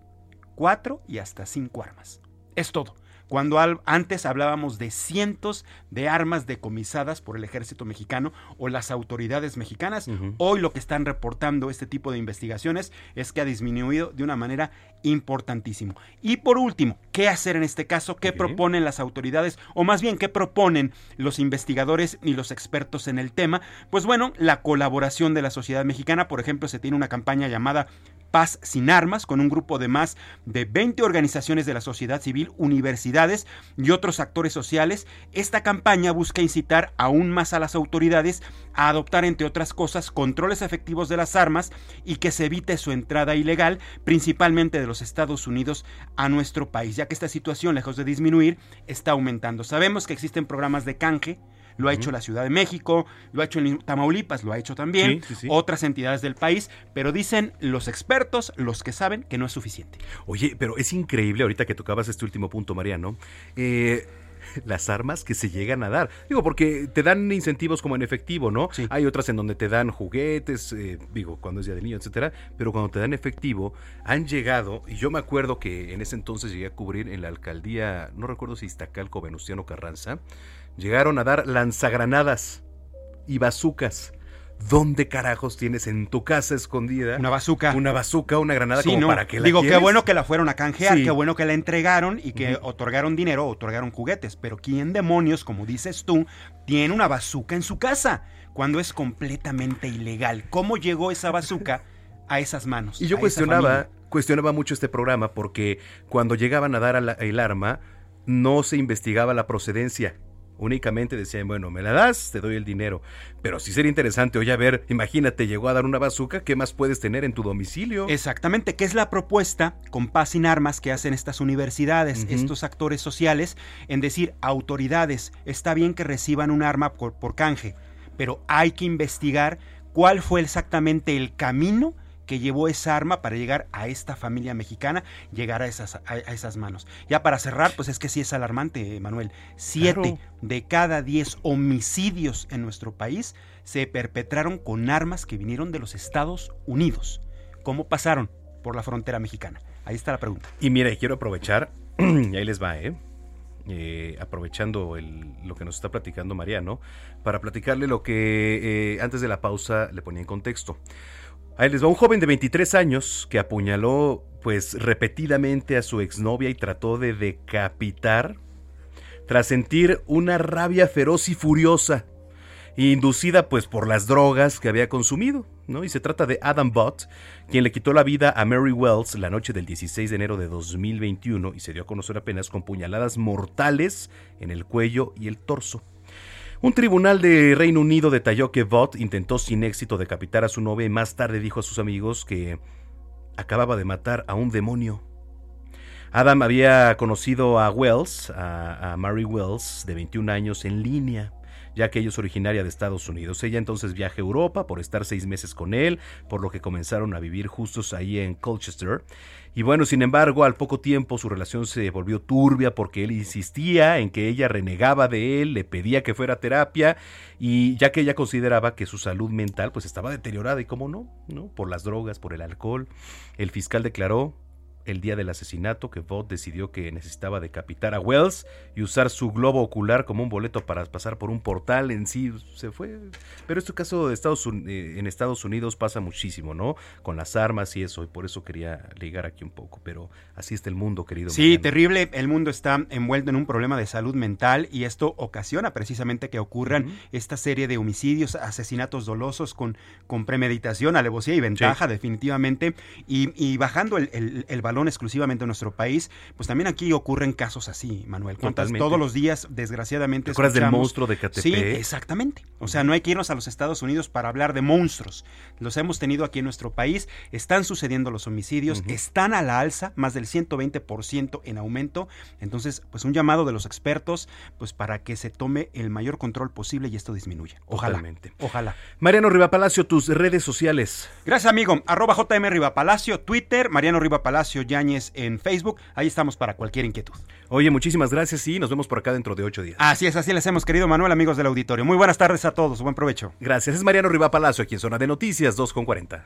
4 y hasta 5 armas. Es todo. Cuando al- antes hablábamos de cientos de armas decomisadas por el ejército mexicano o las autoridades mexicanas, hoy lo que están reportando este tipo de investigaciones es que ha disminuido de una manera importantísima. Y por último, ¿qué hacer en este caso? ¿Qué proponen las autoridades o más bien qué proponen los investigadores y los expertos en el tema? Pues bueno, la colaboración de la sociedad mexicana, por ejemplo, se tiene una campaña llamada Paz sin Armas, con un grupo de más de 20 organizaciones de la sociedad civil, universidades y otros actores sociales. Esta campaña busca incitar aún más a las autoridades a adoptar, entre otras cosas, controles efectivos de las armas y que se evite su entrada ilegal, principalmente de los Estados Unidos a nuestro país, ya que esta situación, lejos de disminuir, está aumentando. Sabemos que existen programas de canje, lo ha hecho la Ciudad de México, lo ha hecho en Tamaulipas, lo ha hecho también Sí, sí, sí. otras entidades del país, pero dicen los expertos, los que saben, que no es suficiente. Oye, pero es increíble ahorita que tocabas este último punto, Mariano. Eh, las armas que se llegan a dar. Digo, porque te dan incentivos como en efectivo, ¿no? Hay otras en donde te dan juguetes, eh, digo, cuando es día de niño, etcétera. Pero cuando te dan efectivo, han llegado, y yo me acuerdo que en ese entonces llegué a cubrir en la alcaldía, no recuerdo si Iztacalco Venustiano Carranza, llegaron a dar lanzagranadas y bazucas. ¿Dónde carajos tienes en tu casa escondida? Una bazuca. Una bazuca, una granada Sí, como no, para que la Digo, qué bueno que la fueron a canjear, Sí. qué bueno que la entregaron y que otorgaron dinero, otorgaron juguetes. Pero ¿quién demonios, como dices tú, tiene una bazuca en su casa cuando es completamente ilegal? ¿Cómo llegó esa bazuca [LAUGHS] a esas manos? Y yo cuestionaba, cuestionaba mucho este programa porque cuando llegaban a dar a la- el arma no se investigaba la procedencia. Únicamente decían, bueno, me la das, te doy el dinero. Pero sí sería interesante, oye, a ver, imagínate, llegó a dar una bazuca, ¿qué más puedes tener en tu domicilio? Exactamente, que es la propuesta con paz sin armas que hacen estas universidades, estos actores sociales, en decir, autoridades, está bien que reciban un arma por, por canje, pero hay que investigar cuál fue exactamente el camino que llevó esa arma para llegar a esta familia mexicana, llegar a esas, a, esas manos. Ya para cerrar, pues es que sí es alarmante, Manuel. Siete de cada diez homicidios en nuestro país se perpetraron con armas que vinieron de los Estados Unidos. ¿Cómo pasaron por la frontera mexicana? Ahí está la pregunta. Y mira, quiero aprovechar, [CLEARS THROAT] y ahí les va, ¿eh? Eh, aprovechando lo que nos está platicando Mariano, para platicarle lo que eh, antes de la pausa le ponía en contexto. Ahí les va un joven de 23 años que apuñaló pues repetidamente a su exnovia y trató de decapitar tras sentir una rabia feroz y furiosa, inducida pues por las drogas que había consumido, ¿no? Y se trata de Adam Bott, quien le quitó la vida a Mary Wells la noche del 16 de enero de 2021 y se dio a conocer apenas con puñaladas mortales en el cuello y el torso. Un tribunal de Reino Unido detalló que Vought intentó sin éxito decapitar a su novia y más tarde dijo a sus amigos que acababa de matar a un demonio. Adam había conocido a Wells, a, Mary Wells, de 21 años, en línea ya que ella es originaria de Estados Unidos. Ella entonces viaja a Europa por estar seis meses con él, por lo que comenzaron a vivir justos ahí en Colchester. Y bueno, sin embargo, al poco tiempo su relación se volvió turbia porque él insistía en que ella renegaba de él, le pedía que fuera a terapia y ya que ella consideraba que su salud mental pues estaba deteriorada y cómo no, ¿no? Por las drogas, por el alcohol. El fiscal declaró el día del asesinato que Vought decidió que necesitaba decapitar a Wells y usar su globo ocular como un boleto para pasar por un portal en sí. Se fue. Pero este caso de Estados eh, en Estados Unidos pasa muchísimo no con las armas y eso y por eso quería ligar aquí un poco pero así está el mundo querido sí terrible. El mundo está envuelto en un problema de salud mental y esto ocasiona precisamente que ocurran esta serie de homicidios asesinatos dolosos con con premeditación alevosía y ventaja definitivamente. Y, bajando el, el valor exclusivamente en nuestro país, pues también aquí ocurren casos así, Manuel. ¿Cuántas todos los días, desgraciadamente, ¿Te acuerdas del monstruo de KTP? Sí, exactamente. O sea, no hay que irnos a los Estados Unidos para hablar de monstruos. Los hemos tenido aquí en nuestro país. Están sucediendo los homicidios, están a la alza, más del 120% en aumento. Entonces, pues un llamado de los expertos, pues para que se tome el mayor control posible y esto disminuya. Ojalá. Ojalá. Mariano Rivapalacio, tus redes sociales. Gracias, amigo. Arroba JM Rivapalacio, Twitter, Mariano Rivapalacio Yáñez en Facebook. Ahí estamos para cualquier inquietud. Oye, muchísimas gracias y nos vemos por acá dentro de ocho días. Así es, así les hemos querido, Manuel, amigos del auditorio. Muy buenas tardes a todos, buen provecho. Gracias, es Mariano Riva Palacio, aquí en Zona de Noticias 2 con 40.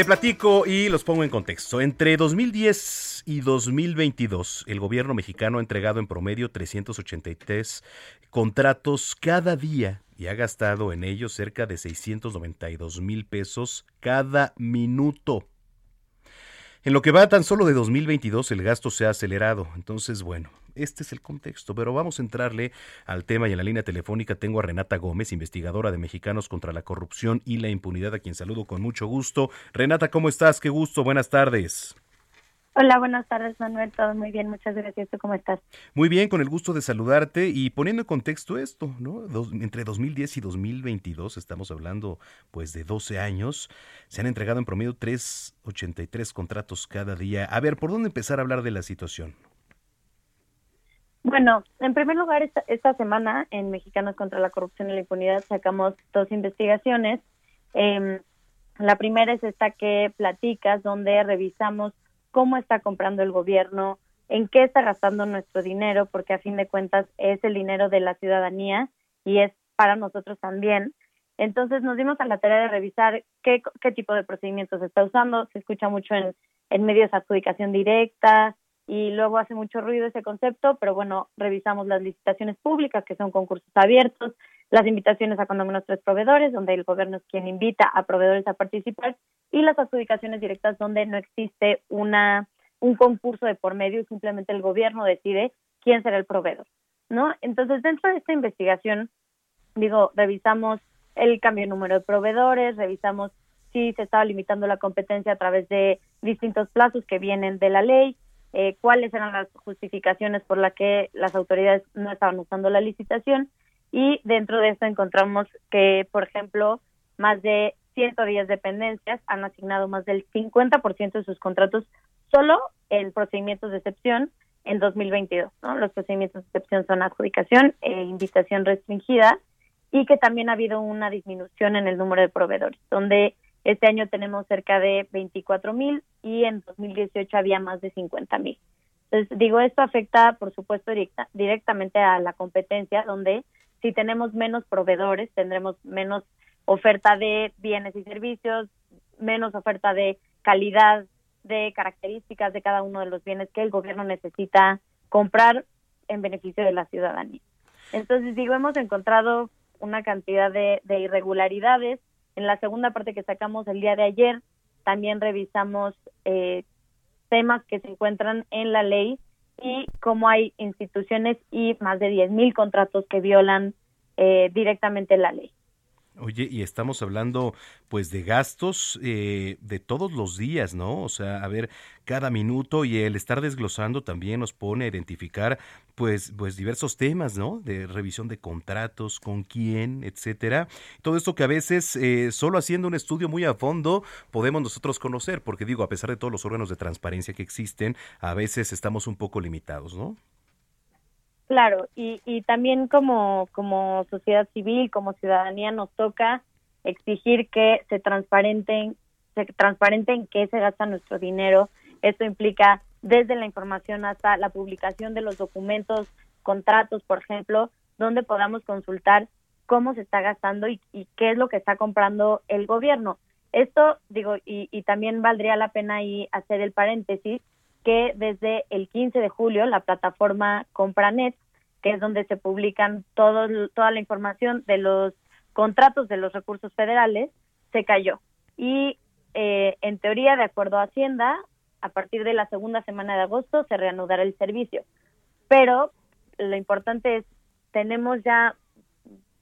Le platico y los pongo en contexto. Entre 2010 y 2022, el gobierno mexicano ha entregado en promedio 383 contratos cada día y ha gastado en ellos cerca de 692 mil pesos cada minuto. En lo que va tan solo de 2022, el gasto se ha acelerado. Entonces, bueno, este es el contexto, pero vamos a entrarle al tema y en la línea telefónica tengo a Renata Gómez, investigadora de Mexicanos contra la Corrupción y la Impunidad, a quien saludo con mucho gusto. Renata, ¿cómo estás? Qué gusto, buenas tardes. Hola, buenas tardes Manuel, todo muy bien, muchas gracias. ¿Tú cómo estás? Muy bien, con el gusto de saludarte y poniendo en contexto esto, ¿no? entre 2010 y 2022, estamos hablando pues de 12 años, se han entregado en promedio 383 contratos cada día. A ver, ¿por dónde empezar a hablar de la situación? Bueno, en primer lugar, esta, semana en Mexicanos contra la Corrupción y la Impunidad sacamos dos investigaciones. Em, la primera es esta que platicas, donde revisamos cómo está comprando el gobierno, en qué está gastando nuestro dinero, porque a fin de cuentas es el dinero de la ciudadanía y es para nosotros también. Entonces nos dimos a la tarea de revisar qué, qué tipo de procedimientos está usando. Se escucha mucho en, en medios de adjudicación directa, y luego hace mucho ruido ese concepto, pero bueno, revisamos las licitaciones públicas, que son concursos abiertos, las invitaciones a cuando menos tres proveedores, donde el gobierno es quien invita a proveedores a participar, y las adjudicaciones directas, donde no existe una un concurso de por medio simplemente el gobierno decide quién será el proveedor, ¿no? Entonces, dentro de esta investigación, digo, revisamos el cambio de número de proveedores, revisamos si se estaba limitando la competencia a través de distintos plazos que vienen de la ley, eh, cuáles eran las justificaciones por las que las autoridades no estaban usando la licitación y dentro de esto encontramos que, por ejemplo, más de 110 dependencias han asignado más del 50% de sus contratos solo en procedimientos de excepción en 2022. ¿no? Los procedimientos de excepción son adjudicación e invitación restringida y que también ha habido una disminución en el número de proveedores, donde este año tenemos cerca de 24 mil y en 2018 había más de 50 mil. Entonces, digo, esto afecta, por supuesto, directa, directamente a la competencia, donde si tenemos menos proveedores, tendremos menos oferta de bienes y servicios, menos oferta de calidad, de características de cada uno de los bienes que el gobierno necesita comprar en beneficio de la ciudadanía. Entonces, digo, hemos encontrado una cantidad de, de irregularidades en la segunda parte que sacamos el día de ayer, también revisamos eh, temas que se encuentran en la ley y cómo hay instituciones y más de 10.000 contratos que violan eh, directamente la ley. Oye, y estamos hablando pues de gastos eh, de todos los días, ¿no? O sea, a ver, cada minuto y el estar desglosando también nos pone a identificar pues, pues diversos temas, ¿no? De revisión de contratos, con quién, etcétera. Todo esto que a veces eh, solo haciendo un estudio muy a fondo podemos nosotros conocer, porque digo, a pesar de todos los órganos de transparencia que existen, a veces estamos un poco limitados, ¿no? Claro, y, y también como, como sociedad civil, como ciudadanía, nos toca exigir que se transparenten, se transparenten qué se gasta nuestro dinero. Esto implica desde la información hasta la publicación de los documentos, contratos, por ejemplo, donde podamos consultar cómo se está gastando y, y qué es lo que está comprando el gobierno. Esto, digo, y, y también valdría la pena ahí hacer el paréntesis, que desde el 15 de julio la plataforma Compranet, que es donde se publican todo, toda la información de los contratos de los recursos federales, se cayó. Y eh, en teoría, de acuerdo a Hacienda, a partir de la segunda semana de agosto se reanudará el servicio. Pero lo importante es, tenemos ya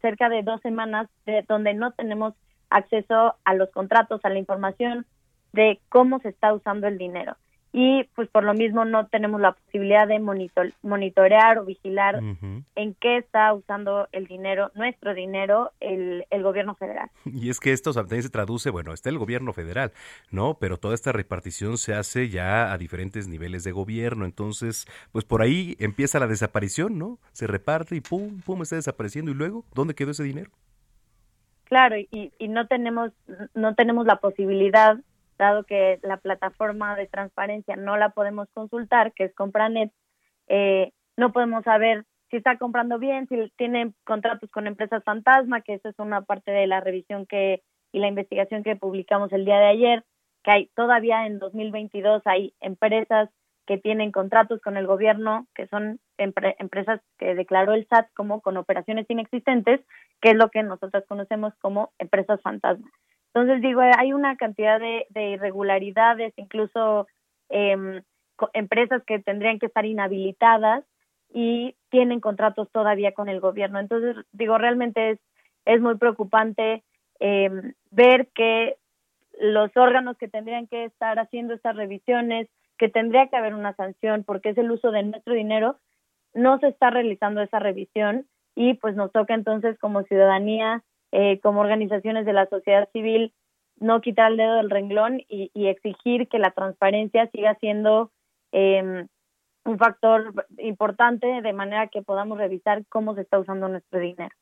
cerca de dos semanas de donde no tenemos acceso a los contratos, a la información de cómo se está usando el dinero y pues por lo mismo no tenemos la posibilidad de monitor, monitorear o vigilar en qué está usando el dinero, nuestro dinero, el, el, gobierno federal. Y es que esto también se traduce, bueno, está el gobierno federal, ¿no? Pero toda esta repartición se hace ya a diferentes niveles de gobierno, entonces, pues por ahí empieza la desaparición, ¿no? Se reparte y pum, pum, está desapareciendo y luego, ¿dónde quedó ese dinero? Claro, y, y no tenemos no tenemos la posibilidad dado que la plataforma de transparencia no la podemos consultar, que es Compranet, eh, no podemos saber si está comprando bien, si tiene contratos con empresas fantasma, que eso es una parte de la revisión que y la investigación que publicamos el día de ayer, que hay todavía en 2022 hay empresas que tienen contratos con el gobierno, que son empresas que declaró el SAT como con operaciones inexistentes, que es lo que nosotros conocemos como empresas fantasma. Entonces, digo, hay una cantidad de, irregularidades, incluso eh, empresas que tendrían que estar inhabilitadas y tienen contratos todavía con el gobierno. Entonces, digo, realmente es, muy preocupante eh, ver que los órganos que tendrían que estar haciendo estas revisiones, que tendría que haber una sanción porque es el uso de nuestro dinero, no se está realizando esa revisión y pues nos toca entonces como ciudadanía eh, como organizaciones de la sociedad civil, no quitar el dedo del renglón y, exigir que la transparencia siga siendo eh, un factor importante de manera que podamos revisar cómo se está usando nuestro dinero.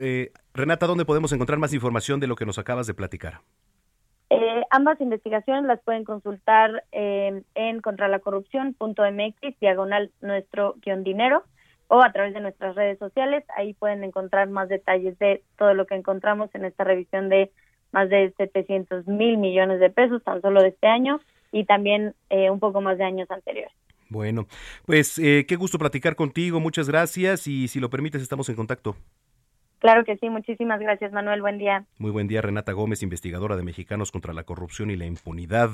Eh, Renata, ¿dónde podemos encontrar más información de lo que nos acabas de platicar? Eh, ambas investigaciones las pueden consultar eh, en contralacorrupción.mx, diagonal nuestro guion dinero o a través de nuestras redes sociales. Ahí pueden encontrar más detalles de todo lo que encontramos en esta revisión de más de 700 mil millones de pesos tan solo de este año y también eh, un poco más de años anteriores. Bueno, pues eh, qué gusto platicar contigo, muchas gracias y si lo permites estamos en contacto. Claro que sí, muchísimas gracias Manuel, buen día. Muy buen día, Renata Gómez, investigadora de Mexicanos contra la Corrupción y la Impunidad.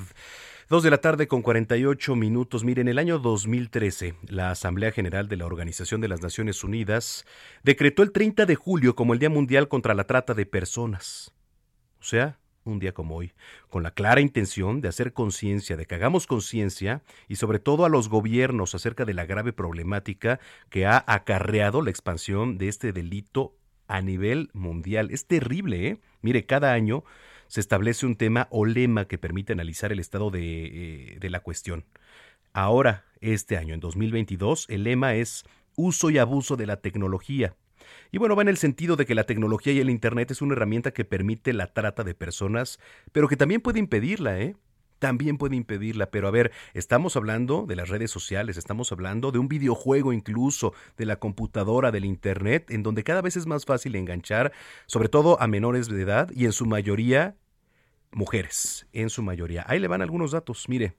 Dos de la tarde con 48 minutos. Miren, en el año 2013, la Asamblea General de la Organización de las Naciones Unidas decretó el 30 de julio como el Día Mundial contra la Trata de Personas. O sea, un día como hoy, con la clara intención de hacer conciencia, de que hagamos conciencia y sobre todo a los gobiernos acerca de la grave problemática que ha acarreado la expansión de este delito a nivel mundial. Es terrible, ¿eh? Mire, cada año se establece un tema o lema que permite analizar el estado de, eh, la cuestión. Ahora, este año, en 2022, el lema es uso y abuso de la tecnología. Y bueno, va en el sentido de que la tecnología y el Internet es una herramienta que permite la trata de personas, pero que también puede impedirla, ¿eh? También puede impedirla. Pero a ver, estamos hablando de las redes sociales, estamos hablando de un videojuego incluso, de la computadora, del Internet, en donde cada vez es más fácil enganchar, sobre todo a menores de edad y en su mayoría mujeres, en su mayoría. Ahí le van algunos datos, mire,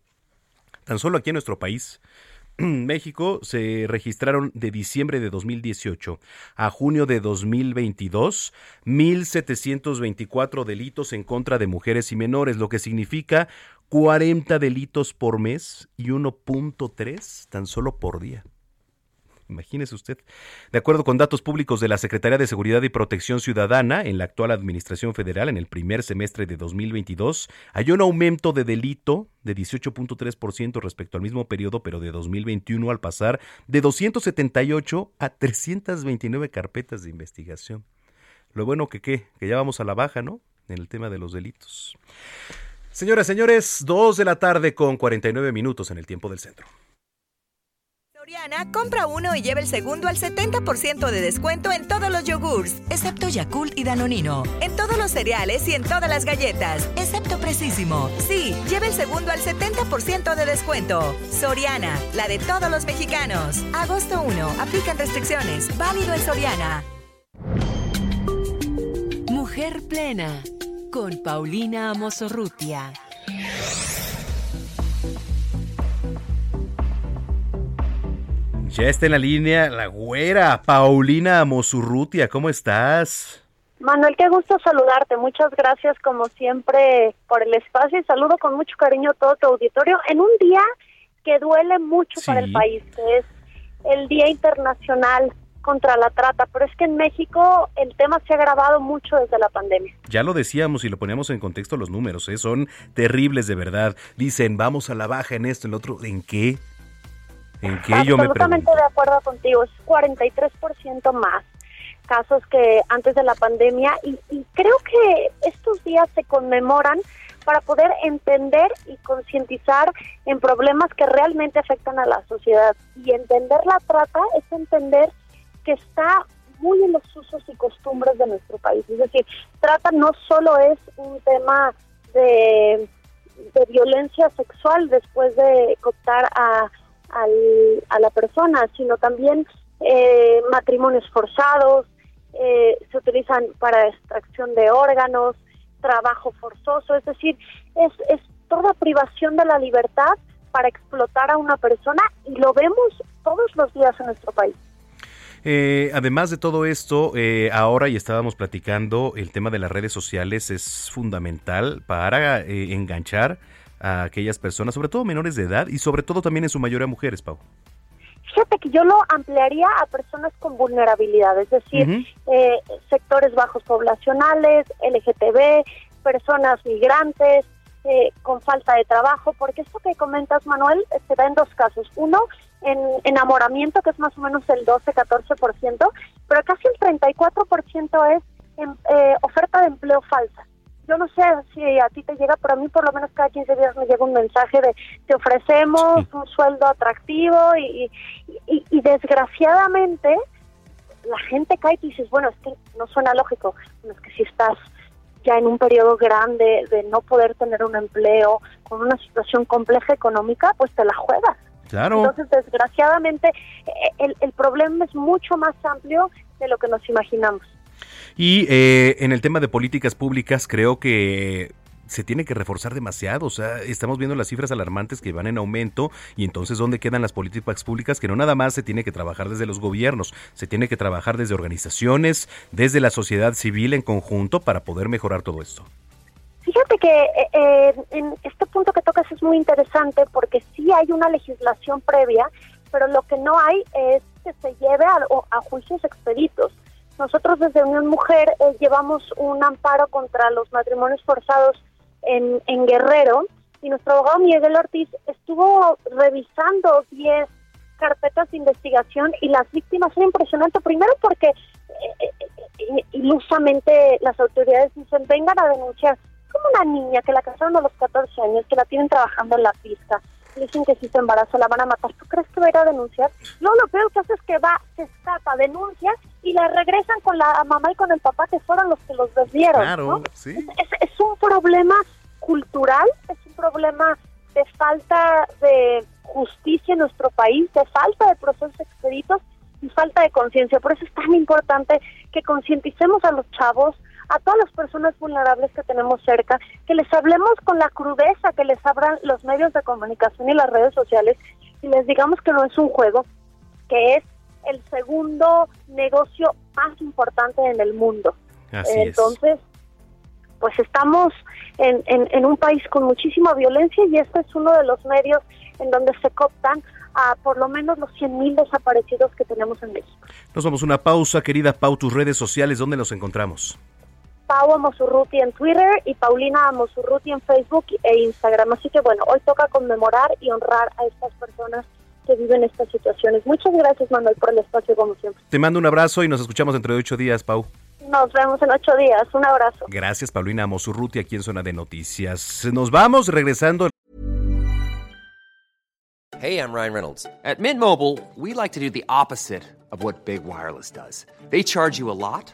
tan solo aquí en nuestro país. [CLEARS THROAT] México se registraron de diciembre de 2018 a junio de 2022 1.724 delitos en contra de mujeres y menores, lo que significa 40 delitos por mes y 1.3 tan solo por día. Imagínese usted. De acuerdo con datos públicos de la Secretaría de Seguridad y Protección Ciudadana, en la actual Administración Federal, en el primer semestre de 2022, hay un aumento de delito de 18.3% respecto al mismo periodo, pero de 2021 al pasar de 278 a 329 carpetas de investigación. Lo bueno que qué, que ya vamos a la baja, ¿no? En el tema de los delitos. Señoras, señores, 2 de la tarde con 49 minutos en el tiempo del centro. Soriana, compra uno y lleva el segundo al 70% de descuento en todos los yogurts, excepto Yakult y Danonino, en todos los cereales y en todas las galletas, excepto Precisimo. Sí, lleva el segundo al 70% de descuento. Soriana, la de todos los mexicanos. Agosto 1, aplican restricciones, válido en Soriana. Mujer plena con Paulina Amosorrutia. Ya está en la línea la güera Paulina Amosurrutia, ¿cómo estás? Manuel, qué gusto saludarte. Muchas gracias como siempre por el espacio y saludo con mucho cariño a todo tu auditorio en un día que duele mucho para el país, que es el Día Internacional contra la trata, pero es que en México el tema se ha agravado mucho desde la pandemia. Ya lo decíamos y lo poníamos en contexto los números, ¿eh? son terribles de verdad. Dicen, vamos a la baja en esto, en lo otro, ¿en qué? ¿En qué yo me Absolutamente de acuerdo contigo, es 43% más casos que antes de la pandemia y, y creo que estos días se conmemoran para poder entender y concientizar en problemas que realmente afectan a la sociedad. Y entender la trata es entender que está muy en los usos y costumbres de nuestro país. Es decir, trata no solo es un tema de, violencia sexual después de cooptar a, al, a la persona, sino también eh, matrimonios forzados, eh, se utilizan para extracción de órganos, trabajo forzoso, es decir, es, es toda privación de la libertad para explotar a una persona y lo vemos todos los días en nuestro país. Eh, además de todo esto, eh, ahora y estábamos platicando, el tema de las redes sociales es fundamental para eh, enganchar a aquellas personas, sobre todo menores de edad y sobre todo también en su mayoría mujeres, Pau. Fíjate que yo lo ampliaría a personas con vulnerabilidad, es decir, eh, sectores bajos poblacionales, LGTB, personas migrantes, eh, con falta de trabajo, porque esto que comentas, Manuel, se da en dos casos. Uno, en enamoramiento, que es más o menos el 12-14%, pero casi el 34% es en, eh, oferta de empleo falsa. Yo no sé si a ti te llega, pero a mí por lo menos cada 15 días me llega un mensaje de te ofrecemos un sueldo atractivo y, y, y desgraciadamente la gente cae y dices, bueno, es que no suena lógico, bueno, es que si estás ya en un periodo grande de no poder tener un empleo, con una situación compleja económica, pues te la juegas. Claro. Entonces, desgraciadamente, eh, el, el problema es mucho más amplio de lo que nos imaginamos. Y eh, en el tema de políticas públicas, creo que se tiene que reforzar demasiado. O sea, estamos viendo las cifras alarmantes que van en aumento y entonces ¿dónde quedan las políticas públicas? Que no nada más se tiene que trabajar desde los gobiernos, se tiene que trabajar desde organizaciones, desde la sociedad civil en conjunto para poder mejorar todo esto. Fíjate que eh, eh, en este punto que tocas es muy interesante porque sí hay una legislación previa, pero lo que no hay es que se lleve a, a juicios expeditos. Nosotros desde Unión Mujer eh, llevamos un amparo contra los matrimonios forzados en, Guerrero y nuestro abogado Miguel Ortiz estuvo revisando 10 carpetas de investigación y las víctimas son impresionantes. Primero porque eh, ilusamente las autoridades dicen vengan a denunciar como una niña que la casaron a los 14 años, que la tienen trabajando en la pista, dicen que si se embaraza la van a matar. ¿Tú crees que va a ir a denunciar? No, lo peor que hace es que va, se escapa, denuncia y la regresan con la mamá y con el papá que fueron los que los desvieron. Claro, sí. Es, es un problema cultural, es un problema de falta de justicia en nuestro país, de falta de procesos expeditos y falta de conciencia. Por eso es tan importante que concienticemos a los chavos, a todas las personas vulnerables que tenemos cerca, que les hablemos con la crudeza que les abran los medios de comunicación y las redes sociales y les digamos que no es un juego, que es el segundo negocio más importante en el mundo. Así Entonces, pues estamos en, en, en un país con muchísima violencia y este es uno de los medios en donde se cooptan a por lo menos los 100.000 desaparecidos que tenemos en México. Nos vamos a una pausa, querida Pau, tus redes sociales, ¿dónde nos encontramos? Pau Amosurruti en Twitter y Paulina Amosurruti en Facebook e Instagram. Así que bueno, hoy toca conmemorar y honrar a estas personas que viven estas situaciones. Muchas gracias, Manuel, por el espacio, como siempre. Te mando un abrazo y nos escuchamos dentro de ocho días, Pau. Nos vemos en ocho días. Un abrazo. Gracias, Paulina Amosurruti, aquí en Zona de Noticias. Nos vamos regresando. Hey, I'm Ryan Reynolds. At Mint Mobile, we like to do the opposite of what Big Wireless does. They charge you a lot,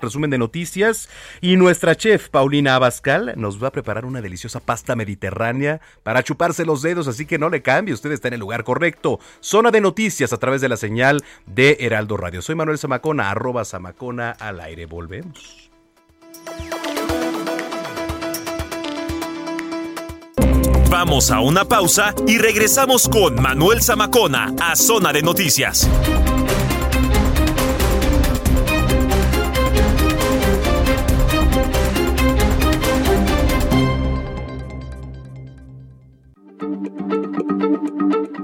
Resumen de noticias y nuestra chef Paulina Abascal nos va a preparar una deliciosa pasta mediterránea para chuparse los dedos, así que no le cambie, usted está en el lugar correcto. Zona de noticias a través de la señal de Heraldo Radio. Soy Manuel Zamacona, arroba Zamacona al aire. Volvemos. Vamos a una pausa y regresamos con Manuel Zamacona a Zona de Noticias.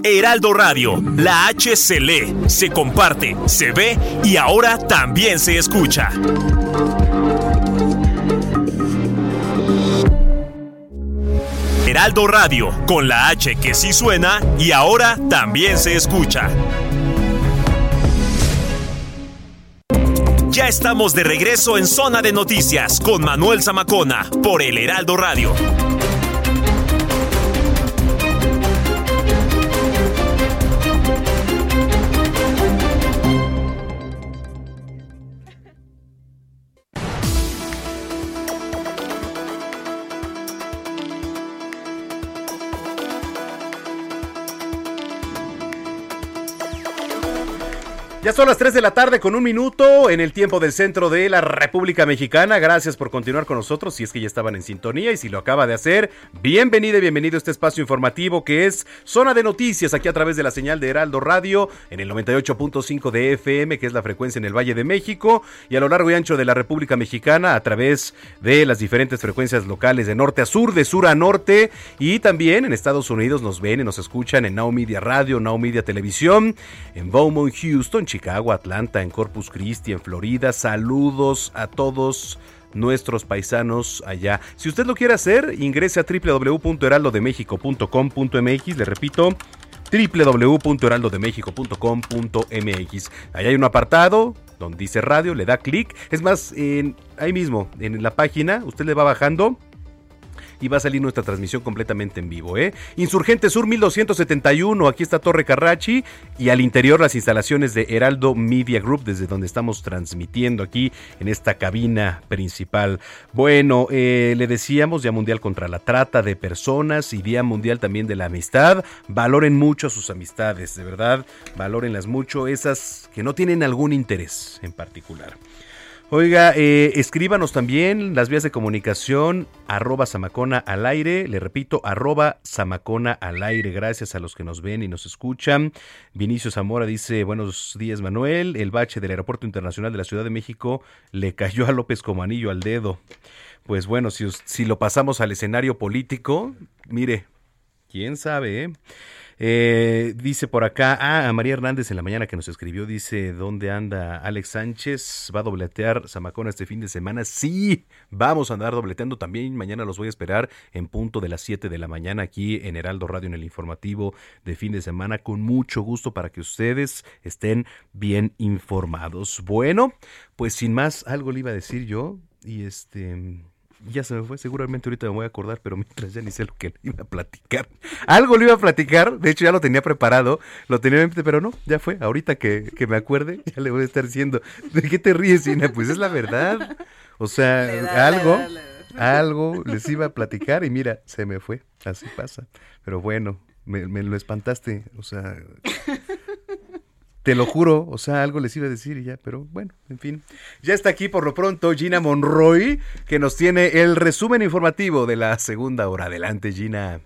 Heraldo Radio, la H se lee, se comparte, se ve y ahora también se escucha. Heraldo Radio, con la H que sí suena y ahora también se escucha. Ya estamos de regreso en Zona de Noticias con Manuel Zamacona por el Heraldo Radio. Ya son las 3 de la tarde con un minuto en el tiempo del centro de la República Mexicana. Gracias por continuar con nosotros si es que ya estaban en sintonía y si lo acaba de hacer, bienvenido y bienvenido a este espacio informativo que es Zona de Noticias aquí a través de la señal de Heraldo Radio en el 98.5 de FM que es la frecuencia en el Valle de México y a lo largo y ancho de la República Mexicana a través de las diferentes frecuencias locales de norte a sur, de sur a norte y también en Estados Unidos nos ven y nos escuchan en Now Media Radio, Now Media Televisión, en Beaumont, Houston, Chicago, Atlanta, en Corpus Christi, en Florida. Saludos a todos nuestros paisanos allá. Si usted lo quiere hacer, ingrese a www.heraldodemexico.com.mx. Le repito, www.heraldodemexico.com.mx. Allá hay un apartado donde dice radio, le da clic. Es más, en, ahí mismo, en la página, usted le va bajando y va a salir nuestra transmisión completamente en vivo. ¿eh? Insurgente Sur 1271, aquí está Torre Carrachi y al interior las instalaciones de Heraldo Media Group, desde donde estamos transmitiendo aquí en esta cabina principal. Bueno, eh, le decíamos Día Mundial contra la Trata de Personas y Día Mundial también de la Amistad. Valoren mucho sus amistades, de verdad, valórenlas mucho, esas que no tienen algún interés en particular. Oiga, eh, escríbanos también las vías de comunicación, arroba Samacona al aire, le repito, arroba Samacona al aire, gracias a los que nos ven y nos escuchan. Vinicio Zamora dice, buenos días Manuel, el bache del Aeropuerto Internacional de la Ciudad de México le cayó a López como anillo al dedo. Pues bueno, si, si lo pasamos al escenario político, mire, quién sabe, ¿eh? Eh, dice por acá, ah, a María Hernández en la mañana que nos escribió, dice, ¿dónde anda Alex Sánchez? ¿Va a dobletear Zamacona este fin de semana? Sí, vamos a andar dobleteando también. Mañana los voy a esperar en punto de las 7 de la mañana aquí en Heraldo Radio en el informativo de fin de semana con mucho gusto para que ustedes estén bien informados. Bueno, pues sin más, algo le iba a decir yo y este ya se me fue, seguramente ahorita me voy a acordar, pero mientras ya ni sé lo que le iba a platicar. Algo le iba a platicar, de hecho ya lo tenía preparado, lo tenía en mente, pero no, ya fue, ahorita que, que me acuerde, [LAUGHS] ya le voy a estar diciendo, ¿de qué te ríes, Ina? Pues es la verdad. O sea, algo, algo les iba a platicar y mira, se me fue, así pasa. Pero bueno, me, me lo espantaste, o sea... Te lo juro, o sea, algo les iba a decir y ya, pero bueno, en fin. Ya está aquí por lo pronto Gina Monroy, que nos tiene el resumen informativo de la segunda hora. Adelante, Gina.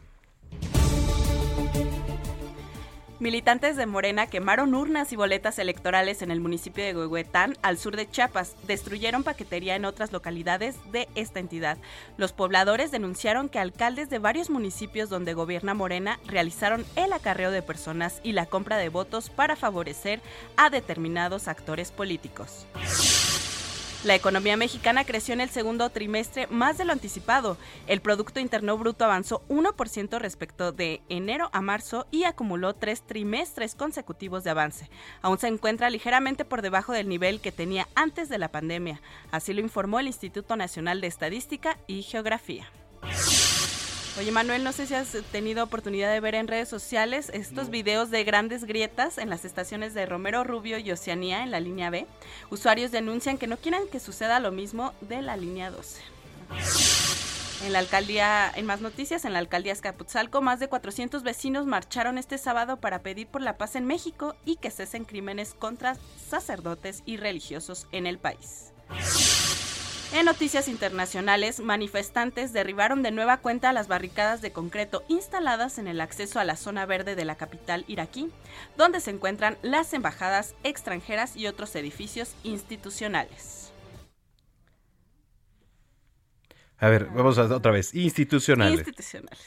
Militantes de Morena quemaron urnas y boletas electorales en el municipio de Huehuetán, al sur de Chiapas. Destruyeron paquetería en otras localidades de esta entidad. Los pobladores denunciaron que alcaldes de varios municipios donde gobierna Morena realizaron el acarreo de personas y la compra de votos para favorecer a determinados actores políticos. La economía mexicana creció en el segundo trimestre más de lo anticipado. El Producto Interno Bruto avanzó 1% respecto de enero a marzo y acumuló tres trimestres consecutivos de avance. Aún se encuentra ligeramente por debajo del nivel que tenía antes de la pandemia. Así lo informó el Instituto Nacional de Estadística y Geografía. Oye Manuel, no sé si has tenido oportunidad de ver en redes sociales estos videos de grandes grietas en las estaciones de Romero Rubio y Oceanía en la línea B. Usuarios denuncian que no quieren que suceda lo mismo de la línea 12. En la alcaldía, en más noticias, en la alcaldía Escaputzalco, más de 400 vecinos marcharon este sábado para pedir por la paz en México y que cesen crímenes contra sacerdotes y religiosos en el país. En noticias internacionales, manifestantes derribaron de nueva cuenta las barricadas de concreto instaladas en el acceso a la zona verde de la capital iraquí, donde se encuentran las embajadas extranjeras y otros edificios institucionales. A ver, vamos a otra vez. Institucionales. Institucionales.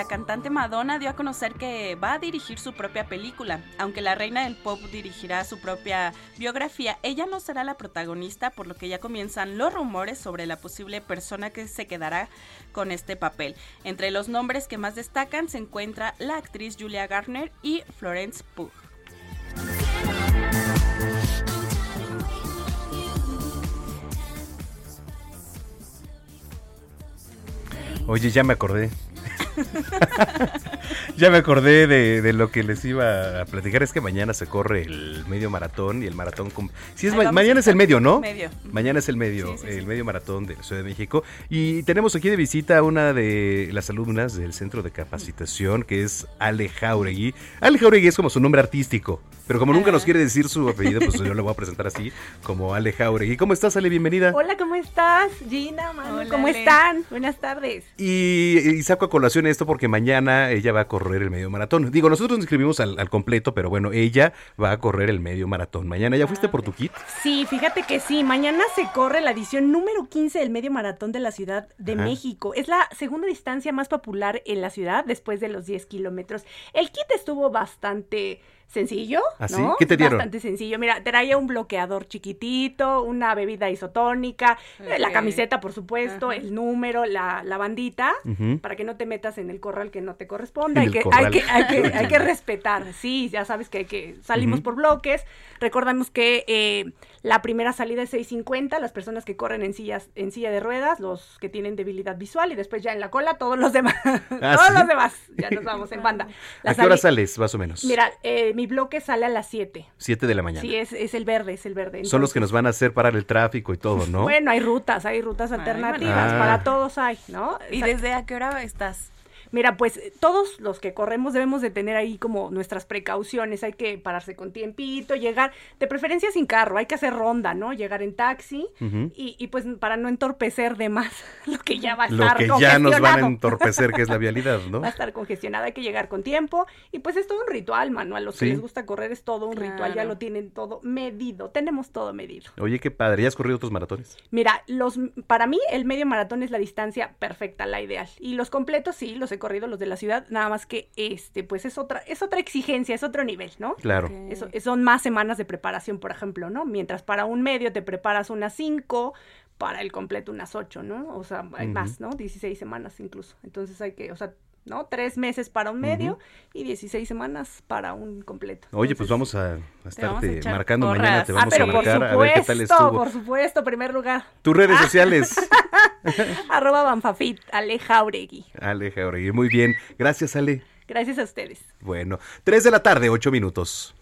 La cantante Madonna dio a conocer que va a dirigir su propia película. Aunque la reina del pop dirigirá su propia biografía, ella no será la protagonista, por lo que ya comienzan los rumores sobre la posible persona que se quedará con este papel. Entre los nombres que más destacan se encuentra la actriz Julia Garner y Florence Pugh. Oye, ya me acordé. [LAUGHS] ya me acordé de, lo que les iba a platicar. Es que mañana se corre el medio maratón y el maratón. Si es mañana es el medio, ¿no? Mañana es el medio, el medio maratón de la Ciudad de México. Y tenemos aquí de visita a una de las alumnas del centro de capacitación, que es Ale Jauregui. Ale Jauregui es como su nombre artístico. Pero como nunca nos quiere decir su apellido, pues yo le voy a presentar así, como Ale Jauregui. ¿Cómo estás, Ale? Bienvenida. Hola, ¿cómo estás? Gina, Manu, ¿cómo están? Buenas tardes. Y, y saco a colación esto porque mañana ella va a correr el medio maratón. Digo, nosotros nos inscribimos al, completo, pero bueno, ella va a correr el medio maratón. Mañana, ¿ya fuiste por tu kit? Sí, fíjate que sí. Mañana se corre la edición número 15 del medio maratón de la Ciudad de México. Es la segunda distancia más popular en la ciudad después de los 10 kilómetros. El kit estuvo bastante sencillo, ¿Ah, sí? ¿no? ¿Qué te dieron? Bastante sencillo. Mira, traía un bloqueador chiquitito, una bebida isotónica, eh, la camiseta, por supuesto, Ajá. el número, la, la bandita, para que no te metas en el corral que no te corresponde. Hay que, hay, que, hay, [LAUGHS] que, hay que respetar. Sí, ya sabes que hay que salimos por bloques. Recordamos que eh, la primera salida es 6.50, las personas que corren en sillas en silla de ruedas, los que tienen debilidad visual y después ya en la cola todos los demás. Ah, [LAUGHS] todos ¿sí? los demás. Ya nos vamos en banda. La ¿A qué hora sales, más o menos? Mira, eh, mi bloque sale a las 7. 7 de la mañana. Sí, es, es el verde, es el verde. Son los que nos van a hacer parar el tráfico y todo, ¿no? [LAUGHS] Bueno, hay rutas, hay rutas alternativas, Ah. para todos hay, ¿no? ¿Y desde a qué hora estás? Mira, pues eh, todos los que corremos debemos de tener ahí como nuestras precauciones, hay que pararse con tiempito, llegar, de preferencia sin carro, hay que hacer ronda, ¿no? Llegar en taxi y, y pues para no entorpecer de más [LAUGHS] lo que ya va a Lo estar que ya nos van a entorpecer, que es la [LAUGHS] vialidad, ¿no? Va a estar congestionada, hay que llegar con tiempo y pues es todo un ritual, Manu, a los Sí. que les gusta correr es todo un ritual, ya lo tienen todo medido, tenemos todo medido. Oye, qué padre. ¿Ya has corrido otros maratones? Mira, los para mí el medio maratón es la distancia perfecta, la ideal. Y los completos sí, los he corrido los de la ciudad, nada más que este pues es otra es otra exigencia, es otro nivel, ¿no? Claro. Eso, son más semanas de preparación, por ejemplo, ¿no? Mientras para un medio te preparas unas 5, para el completo unas 8, ¿no? O sea, hay más, ¿no? 16 semanas incluso. Entonces hay que, o sea, ¿no? Tres meses para un medio y 16 semanas para un completo. Oye, pues vamos a, a vamos a estarte marcando porras. mañana, te Ah, vamos pero a por marcar a ver qué tal supuesto, estuvo. Por supuesto, primer lugar. Tus redes sociales. [LAUGHS] Arroba Banfafit, Ale Jauregui. Ale Jauregui, muy bien. Gracias, Ale. Gracias a ustedes. Bueno, 3 de la tarde, 8 minutos.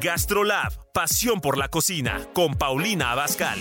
Gastrolab, pasión por la cocina, con Paulina Abascal.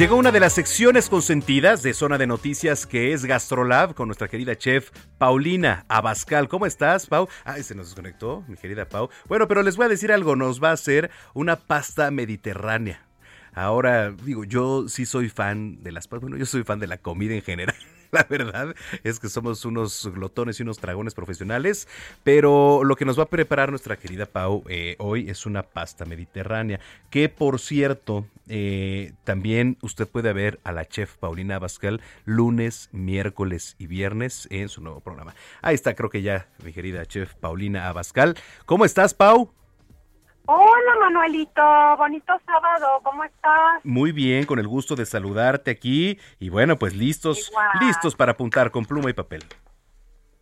Llegó una de las secciones consentidas de Zona de Noticias que es Gastrolab con nuestra querida chef Paulina Abascal. ¿Cómo estás, Pau? Ay, se nos desconectó, mi querida Pau. Bueno, pero les voy a decir algo, nos va a hacer una pasta mediterránea. Ahora, digo, yo sí soy fan de las bueno, yo soy fan de la comida en general. [LAUGHS] La verdad es que somos unos glotones y unos dragones profesionales, pero lo que nos va a preparar nuestra querida Pau eh, hoy es una pasta mediterránea, que por cierto, eh, también usted puede ver a la chef Paulina Abascal lunes, miércoles y viernes en su nuevo programa. Ahí está, creo que ya, mi querida chef Paulina Abascal. ¿Cómo estás, Pau? Hola Manuelito, bonito sábado, ¿cómo estás? Muy bien, con el gusto de saludarte aquí y bueno, pues listos, Igual. listos para apuntar con pluma y papel.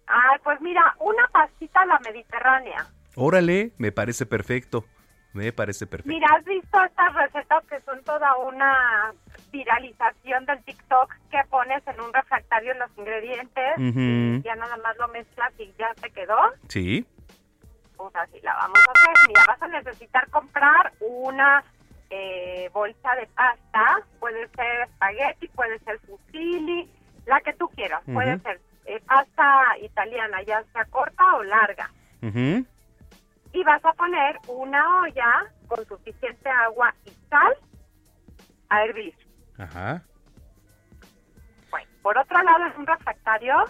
Ay, pues mira, una pastita a la mediterránea. Órale, me parece perfecto. Me parece perfecto. Mira, ¿has visto estas recetas que son toda una viralización del TikTok que pones en un refractario los ingredientes y ya nada más lo mezclas y ya te quedó? Sí. Pues así la vamos a hacer. Mira, vas a necesitar comprar una eh, bolsa de pasta. Puede ser espagueti, puede ser fusilli, la que tú quieras. Puede ser eh, pasta italiana, ya sea corta o larga. Ujú. Y vas a poner una olla con suficiente agua y sal a hervir. Ajá. Bueno, por otro lado, en un refractario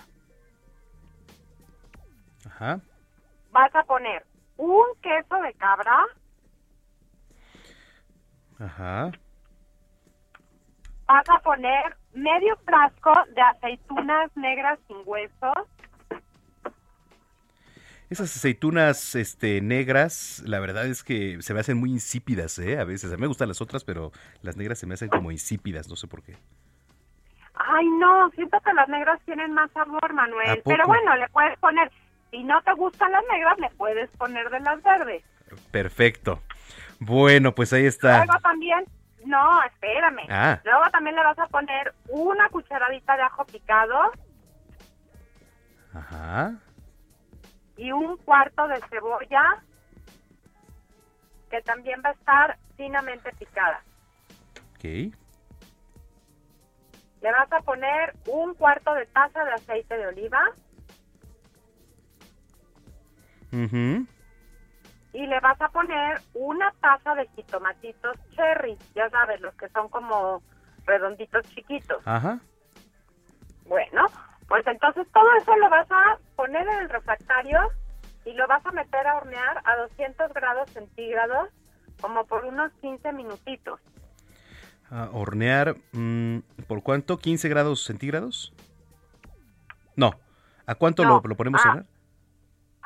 Ajá. Vas a poner un queso de cabra, Ajá. vas a poner medio frasco de aceitunas negras sin huesos, Esas aceitunas este, negras, la verdad es que se me hacen muy insípidas, ¿eh? A veces. A mí me gustan las otras, pero las negras se me hacen como insípidas, no sé por qué. Ay, no, siento que las negras tienen más sabor, ¿A Manuel. Pero bueno, le puedes poner, si no te gustan las negras, le puedes poner de las verdes. Perfecto. Bueno, pues ahí está. Luego también, no, espérame. Ah. Luego también le vas a poner una cucharadita de ajo picado Ajá. y un cuarto de cebolla que también va a estar finamente picada. Ok. Le vas a poner un cuarto de taza de aceite de oliva Y le vas a poner una taza de jitomatitos cherry, ya sabes, los que son como redonditos chiquitos. Ajá. Bueno, pues entonces todo eso lo vas a poner en el refractario y lo vas a meter a hornear a 200 grados centígrados como por unos 15 minutitos. A hornear, mm, ¿por cuánto? ¿15 grados centígrados? No. ¿A cuánto No, lo, lo ponemos a hornear?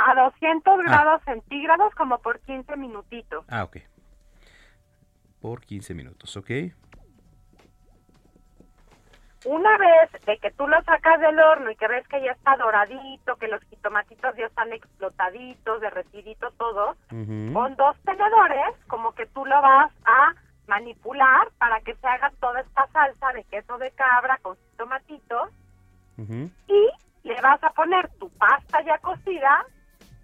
A 200 grados centígrados como por 15 minutitos. Ah, ok. Por 15 minutos, ok. Una vez de que tú lo sacas del horno y que ves que ya está doradito, que los jitomatitos ya están explotaditos, derretiditos todo, Ujú. con dos tenedores, como que tú lo vas a manipular para que se haga toda esta salsa de queso de cabra con jitomatitos y le vas a poner tu pasta ya cocida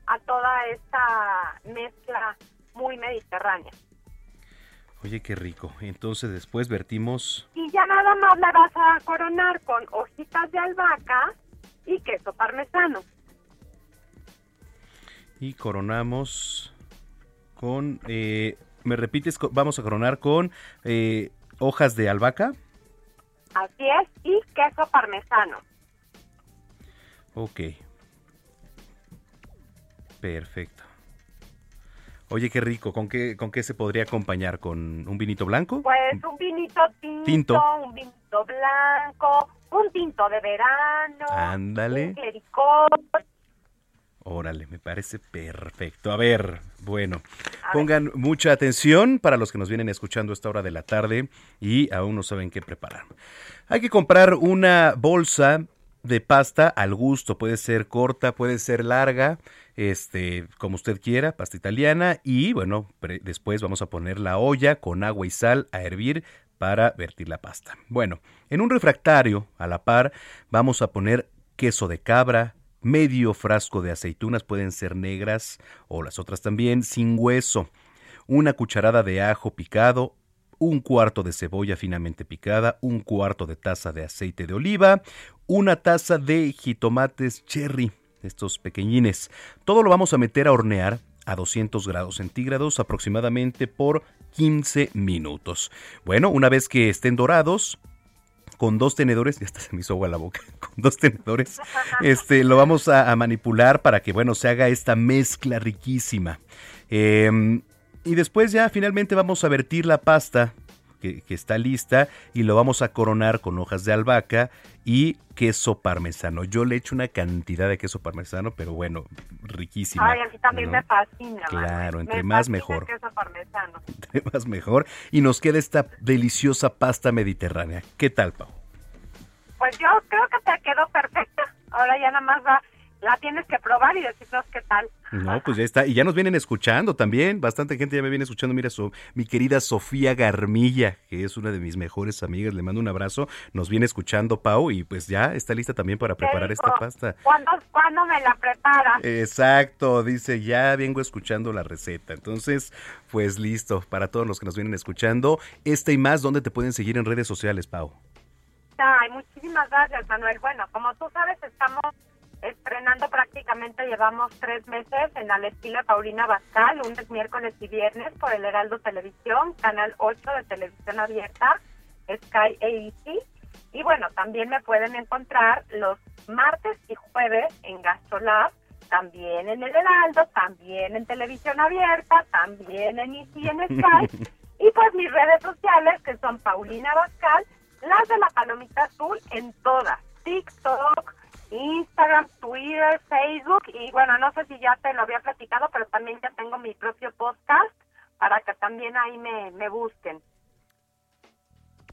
a toda esta mezcla muy mediterránea. Oye, qué rico. Entonces después vertimos... Y ya nada más le vas a coronar con hojitas de albahaca y queso parmesano. Y coronamos con... eh, ¿Me repites? Vamos a coronar con eh, hojas de albahaca. Así es, y queso parmesano. Ok. Perfecto. Oye, qué rico. ¿Con qué, ¿Con qué se podría acompañar? ¿Con un vinito blanco? Pues un vinito tinto, Tinto. un vinito blanco, un tinto de verano, Ándale. un clericot. Órale, me parece perfecto. A ver, bueno, pongan mucha atención para los que nos vienen escuchando a esta hora de la tarde y aún no saben qué preparar. Hay que comprar una bolsa de pasta al gusto, puede ser corta, puede ser larga, este, como usted quiera, pasta italiana y bueno, después vamos a poner la olla con agua y sal a hervir para vertir la pasta. Bueno, en un refractario a la par vamos a poner queso de cabra, medio frasco de aceitunas, pueden ser negras o las otras también, sin hueso, una cucharada de ajo picado, un cuarto de cebolla finamente picada, un cuarto de taza de aceite de oliva, una taza de jitomates cherry, estos pequeñines. Todo lo vamos a meter a hornear a 200 grados centígrados aproximadamente por 15 minutos. Bueno, una vez que estén dorados, con dos tenedores, [LAUGHS] ya hasta se me hizo agua la boca, con dos tenedores, este, lo vamos a, a manipular para que, bueno, se haga esta mezcla riquísima. Eh, y después ya finalmente vamos a vertir la pasta que, que está lista y lo vamos a coronar con hojas de albahaca y queso parmesano. Yo le echo una cantidad de queso parmesano, pero bueno, riquísima. Ay, a mí también ¿no? me fascina. Claro, entre Me más mejor. el queso parmesano. [LAUGHS] Entre más mejor. Y nos queda esta deliciosa pasta mediterránea. ¿Qué tal, Pau? Pues yo creo que te quedó perfecta. Ahora ya nada más va, la tienes que probar y decirnos qué tal. No, pues ya está. Y ya nos vienen escuchando también. Bastante gente ya me viene escuchando. Mira, so- mi querida Sofía Garmilla, que es una de mis mejores amigas. Le mando un abrazo. Nos viene escuchando, Pau. Y pues ya está lista también para preparar esta pasta. ¿Cuándo, ¿Cuándo me la preparas? Exacto, dice, ya vengo escuchando la receta. Entonces, pues listo, para todos los que nos vienen escuchando. Esta y más, ¿dónde te pueden seguir en redes sociales, Pau? Ay, muchísimas gracias, Manuel. Bueno, como tú sabes, estamos estrenando prácticamente, llevamos tres meses en al estilo Paulina Bascal, lunes, miércoles y viernes por el Heraldo Televisión, Canal 8 de Televisión Abierta, Sky ABC. Y bueno, también me pueden encontrar los martes y jueves en GastroLab, también en el Heraldo, también en Televisión Abierta, también en Easy y en Sky. [LAUGHS] Y pues mis redes sociales, que son Paulina Bascal, las de la palomita azul en todas, TikTok, Instagram, Twitter, Facebook y bueno, no sé si ya te lo había platicado, pero también ya tengo mi propio podcast para que también ahí me, me busquen.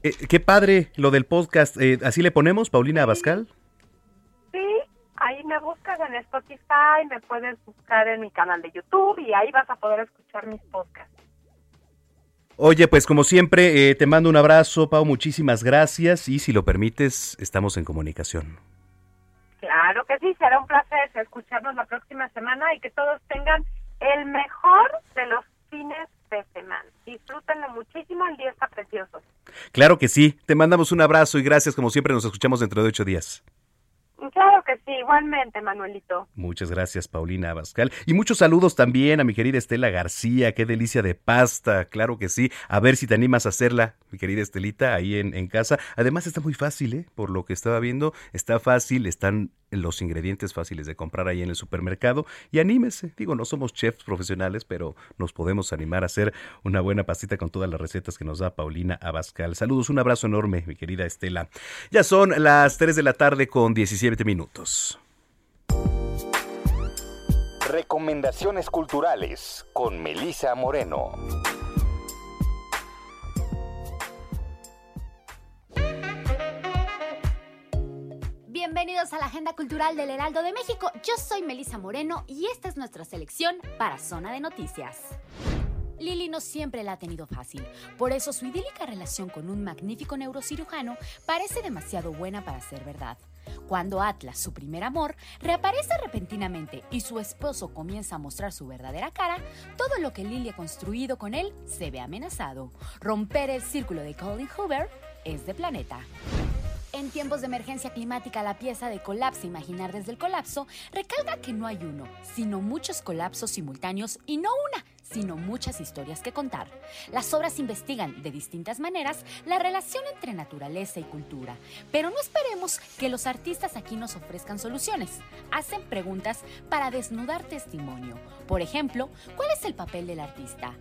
Eh, qué padre lo del podcast. Eh, ¿Así le ponemos, Paulina Abascal? Sí, ahí me buscas en Spotify, me puedes buscar en mi canal de YouTube y ahí vas a poder escuchar mis podcasts. Oye, pues como siempre, eh, te mando un abrazo, Pau. Muchísimas gracias. Y si lo permites, estamos en comunicación. Claro que sí, será un placer escucharnos la próxima semana y que todos tengan el mejor de los fines de semana. Disfrútenlo muchísimo, el día está precioso. Claro que sí. Te mandamos un abrazo y gracias. Como siempre, nos escuchamos dentro de ocho días. Claro que sí, igualmente, Manuelito. Muchas gracias, Paulina Abascal. Y muchos saludos también a mi querida Estela García. Qué delicia de pasta, claro que sí. A ver si te animas a hacerla, mi querida Estelita, ahí en, en casa. Además está muy fácil, ¿eh? Por lo que estaba viendo, está fácil, están los ingredientes fáciles de comprar ahí en el supermercado y anímese. Digo, no somos chefs profesionales, pero nos podemos animar a hacer una buena pastita con todas las recetas que nos da Paulina Abascal. Saludos, un abrazo enorme, mi querida Estela. Ya son las 3 de la tarde con 17 minutos. Recomendaciones culturales con Melisa Moreno. Bienvenidos a la Agenda Cultural del Heraldo de México. Yo soy Melisa Moreno y esta es nuestra selección para Zona de Noticias. Lili no siempre la ha tenido fácil, por eso su idílica relación con un magnífico neurocirujano parece demasiado buena para ser verdad. Cuando Atlas, su primer amor, reaparece repentinamente y su esposo comienza a mostrar su verdadera cara, todo lo que Lily ha construido con él se ve amenazado. Romper el círculo de Colin Hoover es de planeta. En tiempos de emergencia climática, la pieza de Colapso Imaginar desde el colapso recalca que no hay uno, sino muchos colapsos simultáneos y no una, sino muchas historias que contar. Las obras investigan de distintas maneras la relación entre naturaleza y cultura, pero no esperemos que los artistas aquí nos ofrezcan soluciones. Hacen preguntas para desnudar testimonio. Por ejemplo, ¿cuál es el papel del artista?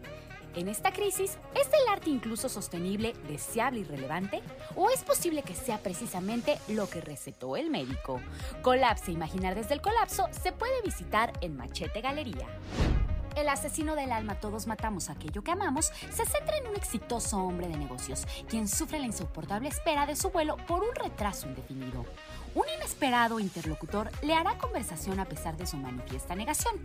En esta crisis, ¿es el arte incluso sostenible, deseable y relevante? ¿O es posible que sea precisamente lo que recetó el médico? Colapse Imaginar desde el colapso se puede visitar en Machete Galería. El asesino del alma Todos matamos aquello que amamos se centra en un exitoso hombre de negocios, quien sufre la insoportable espera de su vuelo por un retraso indefinido. Un inesperado interlocutor le hará conversación a pesar de su manifiesta negación.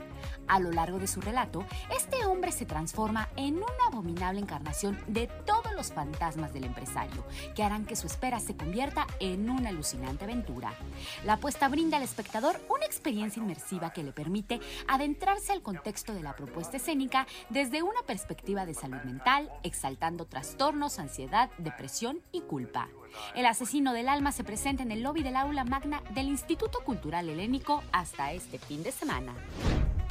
A lo largo de su relato, este hombre se transforma en una abominable encarnación de todos los fantasmas del empresario, que harán que su espera se convierta en una alucinante aventura. La apuesta brinda al espectador una experiencia inmersiva que le permite adentrarse al contexto de la propuesta escénica desde una perspectiva de salud mental, exaltando trastornos, ansiedad, depresión y culpa. El asesino del alma se presenta en el lobby del aula magna del Instituto Cultural Helénico hasta este fin de semana.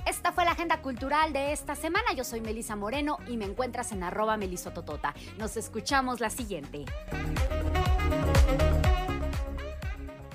Esta fue la agenda cultural de esta semana. Yo soy Melisa Moreno y me encuentras en arroba melisototota. Nos escuchamos la siguiente.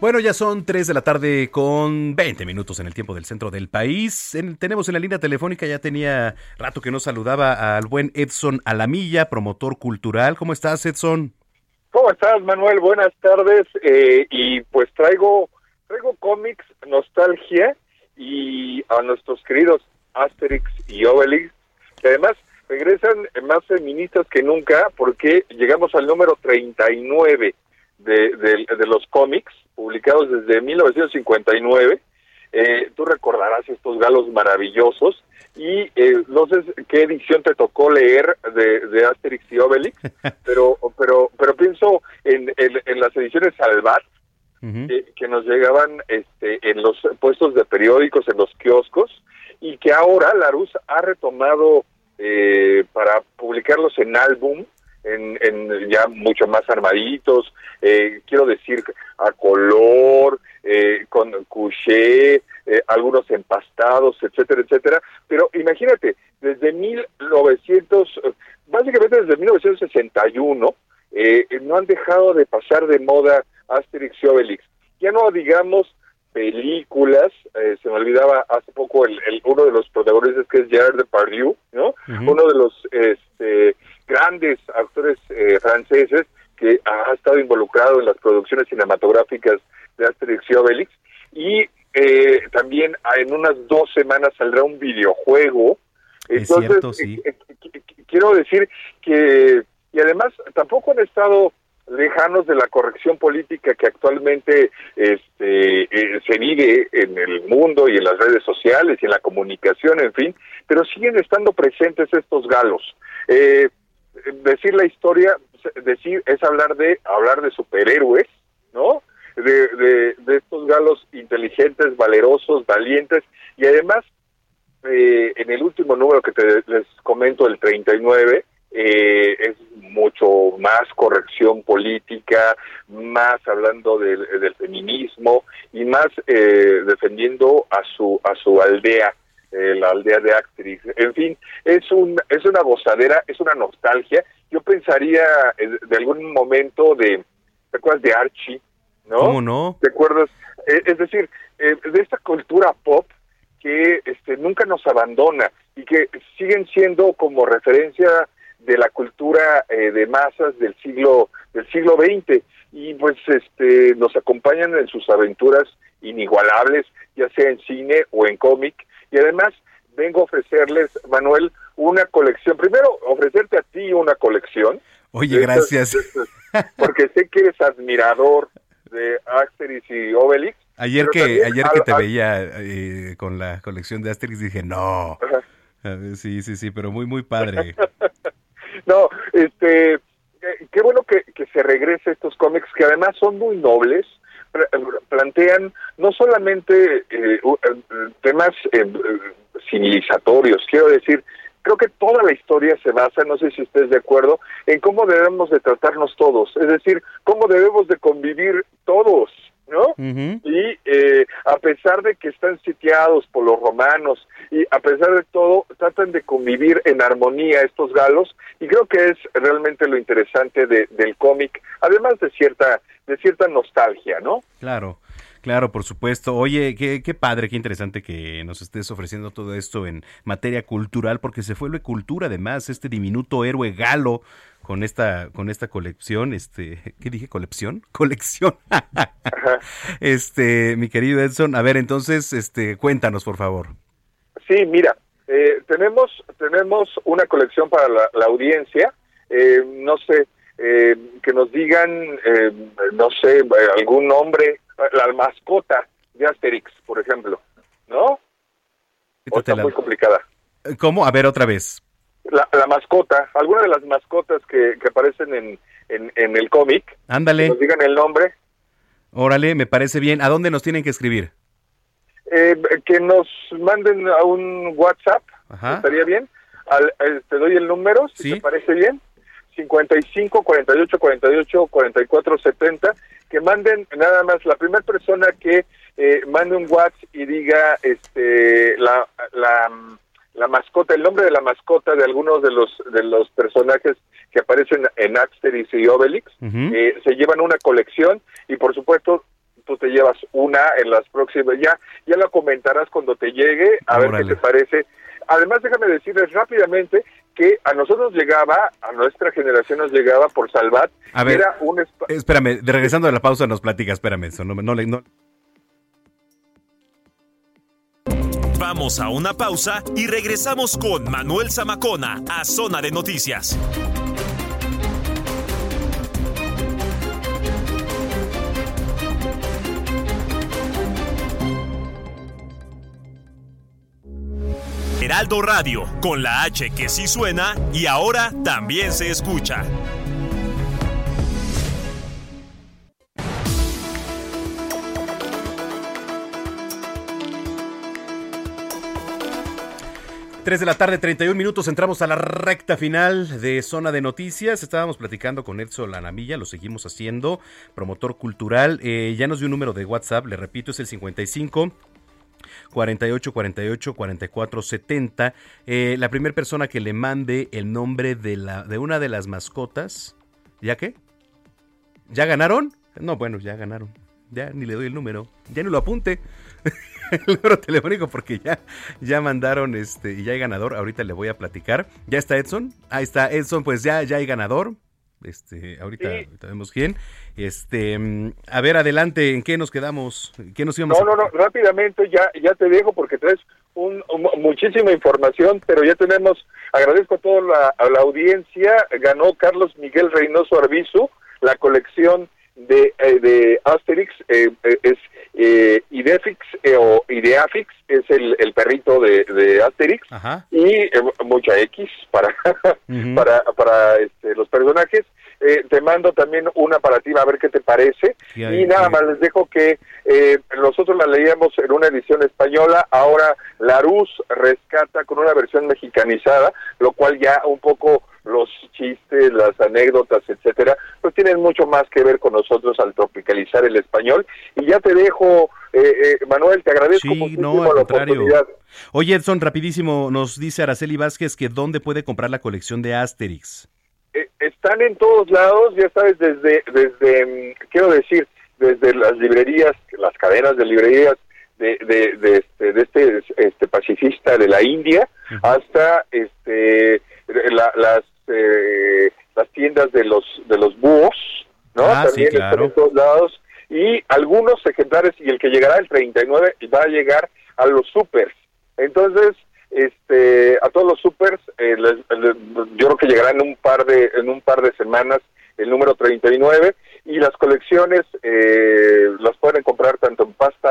Bueno, ya son 3 de la tarde con 20 minutos en el tiempo del centro del país. En- tenemos en la línea telefónica, ya tenía rato que no saludaba al buen Edson Alamilla, promotor cultural. ¿Cómo estás, Edson? ¿Cómo estás, Manuel? Buenas tardes. Eh, y pues traigo, traigo cómics, nostalgia y a nuestros queridos Asterix y Obelix, que además regresan más feministas que nunca porque llegamos al número 39 de, de, de los cómics, publicados desde 1959. Eh, tú recordarás estos galos maravillosos y eh, no sé qué edición te tocó leer de, de Asterix y Obelix, [LAUGHS] pero pero pero pienso en, en, en las ediciones Salvat que, que nos llegaban este, en los puestos de periódicos, en los kioscos, y que ahora Larus ha retomado eh, para publicarlos en álbum, en, en ya mucho más armaditos, eh, quiero decir, a color, eh, con couché, eh, algunos empastados, etcétera, etcétera. Pero imagínate, desde 1900, eh, básicamente desde 1961, eh, no han dejado de pasar de moda Asterix y Obelix. Ya no digamos películas, eh, se me olvidaba hace poco el, el- uno de los protagonistas que es Gerard Depardieu, ¿no? Uno de los este, grandes actores eh, franceses que ha estado involucrado en las producciones cinematográficas de Asterix y Obelix. Y eh, también en unas dos semanas saldrá un videojuego. Es Entonces, cierto, sí. eh, eh, qu- qu- quiero decir que, y además tampoco han estado lejanos de la corrección política que actualmente este, eh, se vive en el mundo y en las redes sociales y en la comunicación, en fin, pero siguen estando presentes estos galos. Eh, decir la historia, decir es hablar de hablar de superhéroes, ¿no? de, de, estos galos inteligentes, valerosos, valientes y además eh, en el último número que te, les comento, el 39, eh, es mucho más corrección política, más hablando del, del feminismo y más eh, defendiendo a su a su aldea, eh, la aldea de actriz. En fin, es un es una gozadera, es una nostalgia. Yo pensaría eh, de algún momento de ¿te acuerdas de Archie? ¿No? ¿Cómo no? ¿Te acuerdas? Eh, es decir, de esta cultura pop que este, nunca nos abandona y que siguen siendo como referencia de la cultura eh, de masas del siglo del siglo XX y pues este nos acompañan en sus aventuras inigualables ya sea en cine o en cómic y además vengo a ofrecerles Manuel una colección primero ofrecerte a ti una colección Oye, estas- gracias. estas- porque sé que eres admirador de Asterix y Obelix Ayer que también ayer que te al- veía eh, con la colección de Asterix dije, no. Sí, sí, sí, pero muy, muy padre. [LAUGHS] No, este, eh, qué bueno que, que se regrese estos cómics que además son muy nobles, pla- plantean no solamente eh, eh, temas eh, eh, civilizatorios, quiero decir, creo que toda la historia se basa, no sé si estés de acuerdo, en cómo debemos de tratarnos todos, es decir, cómo debemos de convivir todos, ¿no? Y eh, a pesar de que están sitiados por los romanos y a pesar de todo, tratan de convivir en armonía estos galos y creo que es realmente lo interesante de, del cómic, además de cierta de cierta nostalgia, ¿no? Claro, claro, por supuesto. Oye, qué, qué padre, qué interesante que nos estés ofreciendo todo esto en materia cultural, porque se vuelve cultura además, este diminuto héroe galo con esta, con esta colección, este, ¿qué dije? ¿Colección? [LAUGHS] Colección. este, mi querido Edson, a ver, entonces, este, cuéntanos, por favor. Sí, mira, eh, tenemos tenemos una colección para la, la audiencia, eh, no sé, eh, que nos digan, eh, no sé, eh, algún nombre, la mascota de Asterix, por ejemplo, ¿no? O está muy complicada. ¿Cómo? A ver, otra vez. La, la mascota, alguna de las mascotas que, que aparecen en, en, en el cómic, Ándale, nos digan el nombre, órale, me parece bien. ¿A dónde nos tienen que escribir? eh, que nos manden a un WhatsApp, Ajá. estaría bien. Al- eh, te doy el número, si te parece bien. 55 48 48 44 70 que manden nada más la primera persona que eh, mande un WhatsApp y diga este la, la la mascota el nombre de la mascota de algunos de los de los personajes que aparecen en Asterix y Obelix Ujú. eh, se llevan una colección y por supuesto tú te llevas una en las próximas ya ya la comentarás cuando te llegue a ver qué te parece además déjame decirles rápidamente que a nosotros llegaba a nuestra generación nos llegaba por Salvat A ver, era un Espérame, de regresando de la pausa nos platicas, espérame, eso, no, no, le- no- Vamos a una pausa y regresamos con Manuel Zamacona a Zona de Noticias. Heraldo Radio, con la H que sí suena y ahora también se escucha. Tres de la tarde, 31 minutos, entramos a la recta final de Zona de Noticias. Estábamos platicando con Edson Lanamilla, lo seguimos haciendo, promotor cultural. Eh, ya nos dio un número de WhatsApp, le repito, es el 55 48 48 44 70. Eh, la primera persona que le mande el nombre de, la, de una de las mascotas, ¿ya qué? ¿Ya ganaron? No, bueno, ya ganaron. Ya ni le doy el número. Ya ni lo apunte. [LAUGHS] el número telefónico porque ya, ya mandaron este y ya hay ganador. Ahorita le voy a platicar. ¿Ya está Edson? Ahí está Edson, pues ya, ya hay ganador. Este, ahorita, ahorita vemos quién. Este, mm, a ver, adelante, ¿en qué nos quedamos? ¿Qué nos íbamos no a- no no rápidamente ya ya te dejo porque traes un, un- muchísima información pero ya tenemos agradezco a toda la, a la audiencia ganó Carlos Miguel Reynoso Arbizu la colección de, eh, de Asterix eh, eh, es eh, Idefix eh, o Ideafix es el, el perrito de, de Asterix Ajá. y eh, mucha X para [LAUGHS] para, para este, los personajes. Te mando también una para ti, a ver qué te parece. Y nada más les dejo que eh, nosotros la leíamos en una edición española, ahora Larus rescata con una versión mexicanizada, lo cual ya un poco los chistes, las anécdotas, etcétera, pues tienen mucho más que ver con nosotros al tropicalizar el español. Y ya te dejo, eh, eh, Manuel, te agradezco Sí, muchísimo no, al la contrario. oportunidad. Oye, Edson, rapidísimo, nos dice Araceli Vázquez que dónde puede comprar la colección de Asterix. Eh, están en todos lados, ya sabes, desde, desde mm, quiero decir, desde las librerías, las cadenas de librerías de, de, de este, de este, este pacifista de la India, hasta este la- las eh, las tiendas de los de los búhos, ¿no? Ah, sí, También están claro. en todos lados y algunos ejemplares y el que llegará el 39 va a llegar a los supers. Entonces, este, a todos los supers, eh, les- les- yo creo que llegará en un par de en un par de semanas el número 39 y las colecciones eh, las pueden comprar tanto en pasta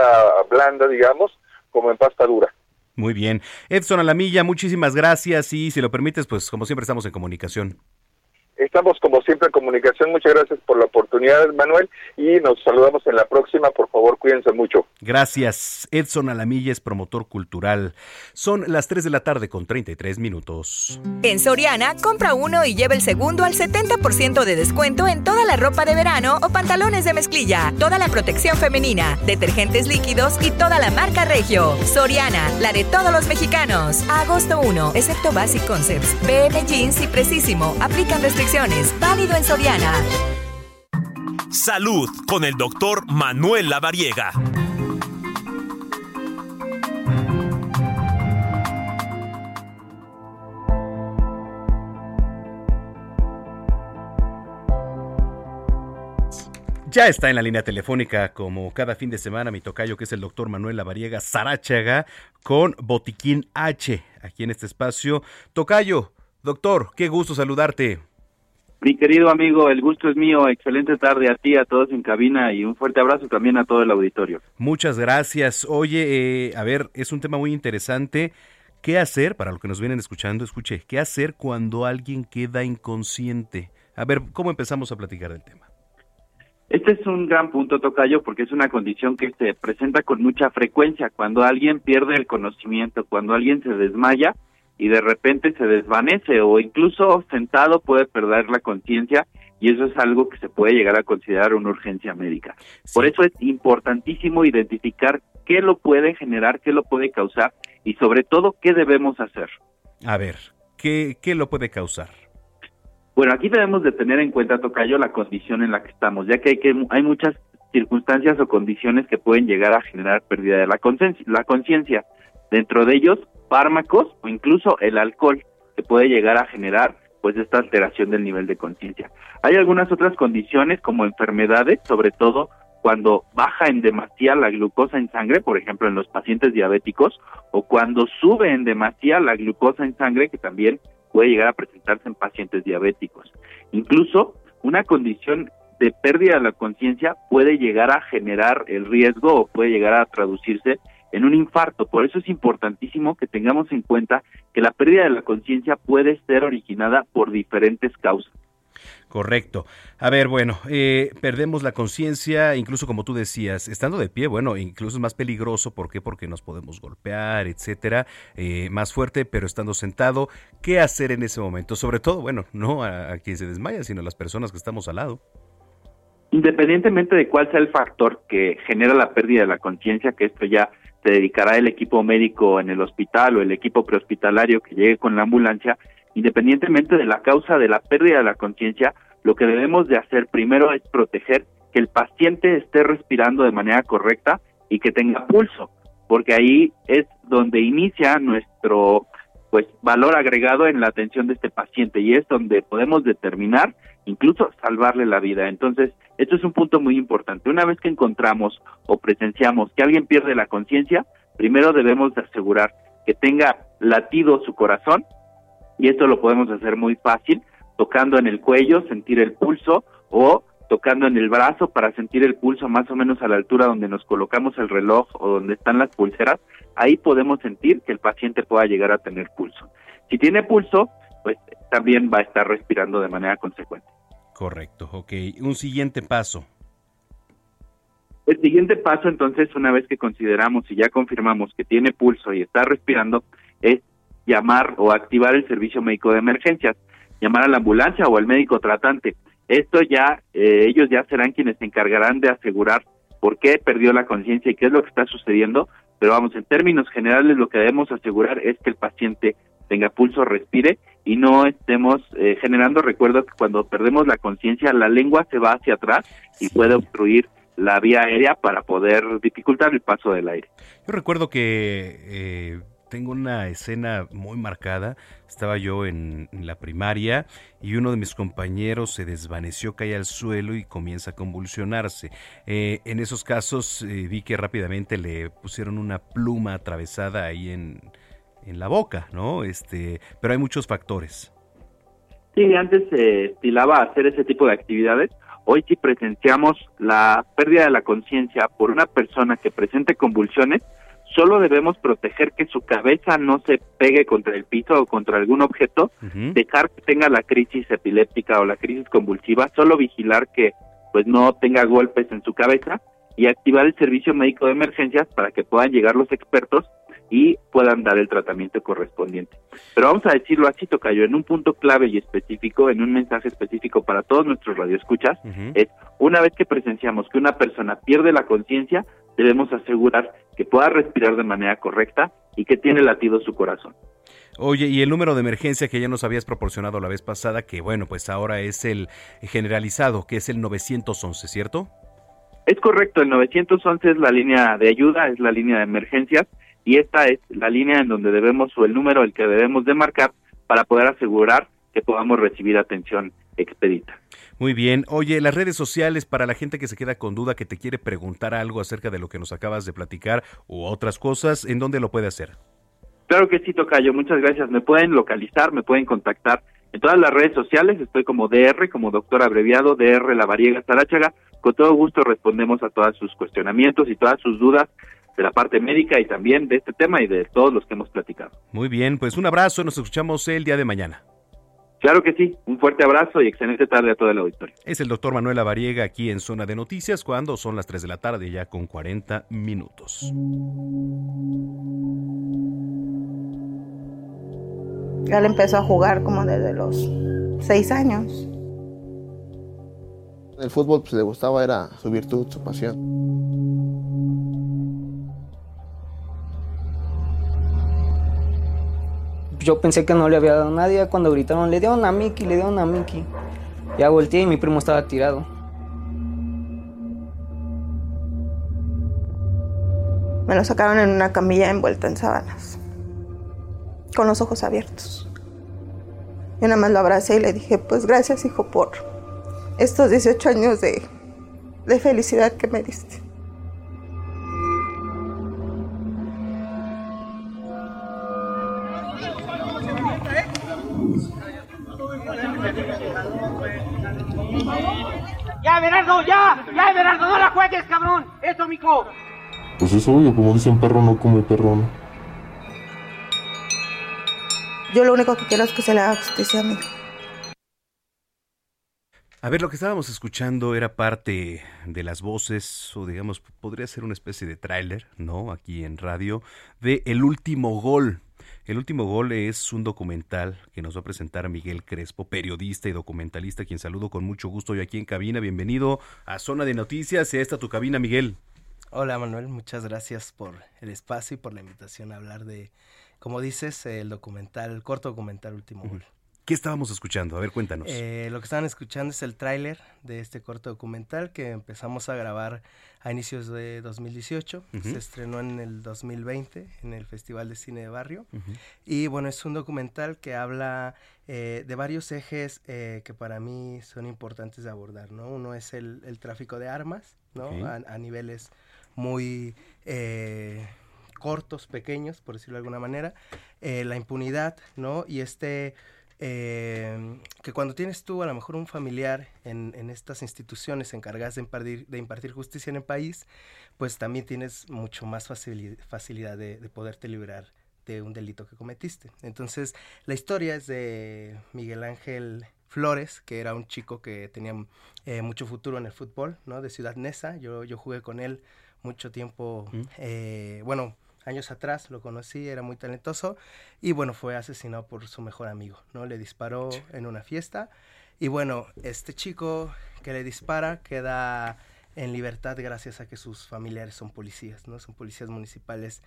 blanda, digamos, como en pasta dura. Muy bien. Edson Alamilla, muchísimas gracias y si lo permites, pues como siempre estamos en comunicación. Estamos como siempre en comunicación. Muchas gracias por la oportunidad, Manuel, y nos saludamos en la próxima. Por favor, cuídense mucho. Gracias. Edson Alamilla es promotor cultural. Son las 3 de la tarde con 33 minutos. En Soriana, compra uno y lleva el segundo al 70% de descuento en toda la ropa de verano o pantalones de mezclilla, toda la protección femenina, detergentes líquidos y toda la marca Regio. Soriana, la de todos los mexicanos. A agosto 1, excepto Basic Concepts, BM Jeans y Precisimo. Aplican restricciones. Válido en Soriana. Salud con el doctor Manuel Lavariega. Ya está en la línea telefónica, como cada fin de semana, mi tocayo, que es el doctor Manuel Lavariega Sarachaga, con Botiquín H, aquí en este espacio. Tocayo, doctor, qué gusto saludarte. Mi querido amigo, el gusto es mío. Excelente tarde a ti, a todos en cabina y un fuerte abrazo también a todo el auditorio. Muchas gracias. Oye, eh, a ver, es un tema muy interesante. ¿Qué hacer, para los que nos vienen escuchando, escuche, qué hacer cuando alguien queda inconsciente? A ver, ¿cómo empezamos a platicar del tema? Este es un gran punto, Tocayo, porque es una condición que se presenta con mucha frecuencia. Cuando alguien pierde el conocimiento, cuando alguien se desmaya y de repente se desvanece o incluso sentado puede perder la conciencia y eso es algo que se puede llegar a considerar una urgencia médica. Por eso es importantísimo identificar qué lo puede generar, qué lo puede causar y sobre todo qué debemos hacer. A ver, ¿qué, qué lo puede causar? Bueno, aquí debemos de tener en cuenta, Tocayo, la condición en la que estamos, ya que hay, que, hay muchas circunstancias o condiciones que pueden llegar a generar pérdida de la conciencia. La conciencia, dentro de ellos, fármacos o incluso el alcohol, que puede llegar a generar pues esta alteración del nivel de conciencia. Hay algunas otras condiciones como enfermedades, sobre todo cuando baja en demasía la glucosa en sangre, por ejemplo en los pacientes diabéticos, o cuando sube en demasía la glucosa en sangre, que también puede llegar a presentarse en pacientes diabéticos. Incluso una condición de pérdida de la conciencia puede llegar a generar el riesgo o puede llegar a traducirse en un infarto. Por eso es importantísimo que tengamos en cuenta que la pérdida de la conciencia puede ser originada por diferentes causas. Correcto. A ver, bueno, eh, perdemos la conciencia, incluso como tú decías, estando de pie, bueno, incluso es más peligroso. ¿Por qué? Porque nos podemos golpear, etcétera, eh, más fuerte, pero estando sentado, ¿qué hacer en ese momento? Sobre todo, bueno, no a, a quien se desmaya, sino a las personas que estamos al lado. Independientemente de cuál sea el factor que genera la pérdida de la conciencia, que esto ya se dedicará el equipo médico en el hospital o el equipo prehospitalario que llegue con la ambulancia, independientemente de la causa de la pérdida de la conciencia, lo que debemos de hacer primero es proteger que el paciente esté respirando de manera correcta y que tenga pulso, porque ahí es donde inicia nuestro pues valor agregado en la atención de este paciente y es donde podemos determinar incluso salvarle la vida. Entonces, esto es un punto muy importante. Una vez que encontramos o presenciamos que alguien pierde la conciencia, primero debemos de asegurar que tenga latido su corazón y esto lo podemos hacer muy fácil tocando en el cuello, sentir el pulso o tocando en el brazo para sentir el pulso más o menos a la altura donde nos colocamos el reloj o donde están las pulseras, ahí podemos sentir que el paciente pueda llegar a tener pulso. Si tiene pulso, pues también va a estar respirando de manera consecuente. Correcto, ok. Un siguiente paso. El siguiente paso, entonces, una vez que consideramos y ya confirmamos que tiene pulso y está respirando, es llamar o activar el servicio médico de emergencias, llamar a la ambulancia o al médico tratante. Esto ya, eh, ellos ya serán quienes se encargarán de asegurar por qué perdió la conciencia y qué es lo que está sucediendo, pero vamos, en términos generales lo que debemos asegurar es que el paciente tenga pulso, respire y no estemos eh, generando, recuerdo que cuando perdemos la conciencia la lengua se va hacia atrás y puede obstruir la vía aérea para poder dificultar el paso del aire. Yo recuerdo que eh, tengo una escena muy marcada. Estaba yo en, la primaria y uno de mis compañeros se desvaneció, cae al suelo y comienza a convulsionarse. Eh, en esos casos eh, vi que rápidamente le pusieron una pluma atravesada ahí en, en la boca, ¿no? Este, pero hay muchos factores. Sí, antes se estilaba hacer ese tipo de actividades Hoy si presenciamos la pérdida de la conciencia por una persona que presente convulsiones, solo debemos proteger que su cabeza no se pegue contra el piso o contra algún objeto, dejar que tenga la crisis epiléptica o la crisis convulsiva, solo vigilar que pues no tenga golpes en su cabeza y activar el servicio médico de emergencias para que puedan llegar los expertos y puedan dar el tratamiento correspondiente. Pero vamos a decirlo así, Tocayo, en un punto clave y específico, en un mensaje específico para todos nuestros radioescuchas, es una vez que presenciamos que una persona pierde la conciencia, debemos asegurar que pueda respirar de manera correcta y que tiene latido su corazón. Oye, y el número de emergencia que ya nos habías proporcionado la vez pasada, que bueno, pues ahora es el generalizado, que es el 911, ¿cierto? Es correcto, el 911 es la línea de ayuda, es la línea de emergencias y esta es la línea en donde debemos o el número el que debemos de marcar para poder asegurar que podamos recibir atención expedita. Muy bien. Oye, las redes sociales para la gente que se queda con duda, que te quiere preguntar algo acerca de lo que nos acabas de platicar u otras cosas, ¿en dónde lo puede hacer? Claro que sí, Tocayo. Muchas gracias. Me pueden localizar, me pueden contactar en todas las redes sociales. Estoy como DR, como doctor abreviado, DR La Variega Sarachaga. Con todo gusto respondemos a todos sus cuestionamientos y todas sus dudas de la parte médica y también de este tema y de todos los que hemos platicado. Muy bien, pues un abrazo, nos escuchamos el día de mañana. Claro que sí, un fuerte abrazo y excelente tarde a todo el auditorio. Es el doctor Manuel Avariega aquí en Zona de Noticias cuando son las 3 de la tarde ya con 40 minutos. Él empezó a jugar como desde los 6 años. El fútbol pues, le gustaba, era su virtud, su pasión. Yo pensé que no le había dado a nadie. Cuando gritaron, le dieron a Mickey, le dieron a Mickey. Ya volteé y mi primo estaba tirado. Me lo sacaron en una camilla envuelta en sábanas, con los ojos abiertos. Yo nada más lo abracé y le dije, pues gracias hijo por estos 18 años de, de felicidad que me diste. ¡Ya, Everardo, ya! ¡Ya, Everardo, no la juegues, cabrón! ¡Eso, mico! Pues es obvio, como dicen perro no come perro, ¿no? Yo lo único que quiero es que se le haga justicia a mí. A ver, lo que estábamos escuchando era parte de las voces, o digamos, podría ser una especie de tráiler, ¿no? Aquí en radio, de El último gol el último gol es un documental que nos va a presentar Miguel Crespo, periodista y documentalista, quien saludo con mucho gusto hoy aquí en cabina. Bienvenido a Zona de Noticias. Esta tu cabina, Miguel. Hola Manuel, muchas gracias por el espacio y por la invitación a hablar de, como dices, el documental, el corto documental Último Gol. ¿Qué estábamos escuchando? A ver, cuéntanos. Eh, lo que estaban escuchando es el tráiler de este corto documental que empezamos a grabar a inicios de 2018. Se estrenó en el 2020 en el Festival de Cine de Barrio. Y bueno, es un documental que habla eh, de varios ejes eh, que para mí son importantes de abordar. ¿no? Uno es el, tráfico de armas, ¿no? A, niveles muy cortos, pequeños, por decirlo de alguna manera. la impunidad, ¿no? Y este eh, que cuando tienes tú a lo mejor un familiar en, en estas instituciones encargadas de impartir, de impartir, justicia en el país, pues también tienes mucho más facilidad de, de poderte librar de un delito que cometiste. Entonces, la historia es de Miguel Ángel Flores, que era un chico que tenía eh, mucho futuro en el fútbol, ¿no? De Ciudad Neza. Yo, yo jugué con él mucho tiempo, eh, bueno, años atrás lo conocí, era muy talentoso y bueno, fue asesinado por su mejor amigo, ¿no? Le disparó en una fiesta y bueno, este chico que le dispara queda en libertad gracias a que sus familiares son policías, ¿no? Son policías municipales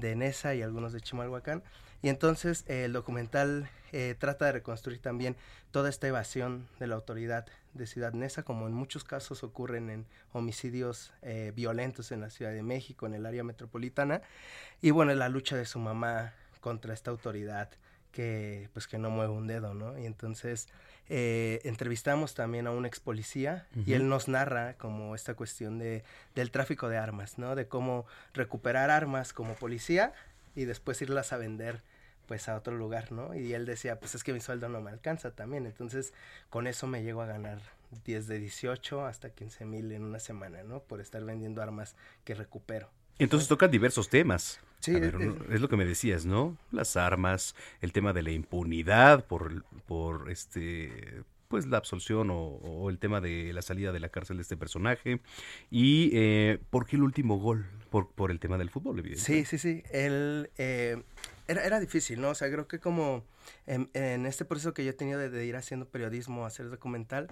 de Nesa y algunos de Chimalhuacán. Y entonces eh, el documental eh, trata de reconstruir también toda esta evasión de la autoridad de Ciudad Nesa, como en muchos casos ocurren en homicidios eh, violentos en la Ciudad de México, en el área metropolitana. Y bueno, la lucha de su mamá contra esta autoridad que pues que no mueve un dedo, ¿no? Y entonces eh, entrevistamos también a un ex policía y él nos narra como esta cuestión de, del tráfico de armas, ¿no? De cómo recuperar armas como policía y después irlas a vender pues a otro lugar, ¿no? Y él decía, pues es que mi sueldo no me alcanza también, entonces con eso me llego a ganar 10 de 18 hasta 15 mil en una semana, ¿no? Por estar vendiendo armas que recupero. Entonces tocan diversos temas. Sí, A ver, es lo que me decías, ¿no? Las armas, el tema de la impunidad por, por este pues la absolución o, o el tema de la salida de la cárcel de este personaje y eh, ¿por qué el último gol? Por, por el tema del fútbol, evidentemente. Sí, sí, sí. Él, eh, era, era difícil, ¿no? O sea, creo que como en, en este proceso que yo he tenido de, de ir haciendo periodismo, hacer documental,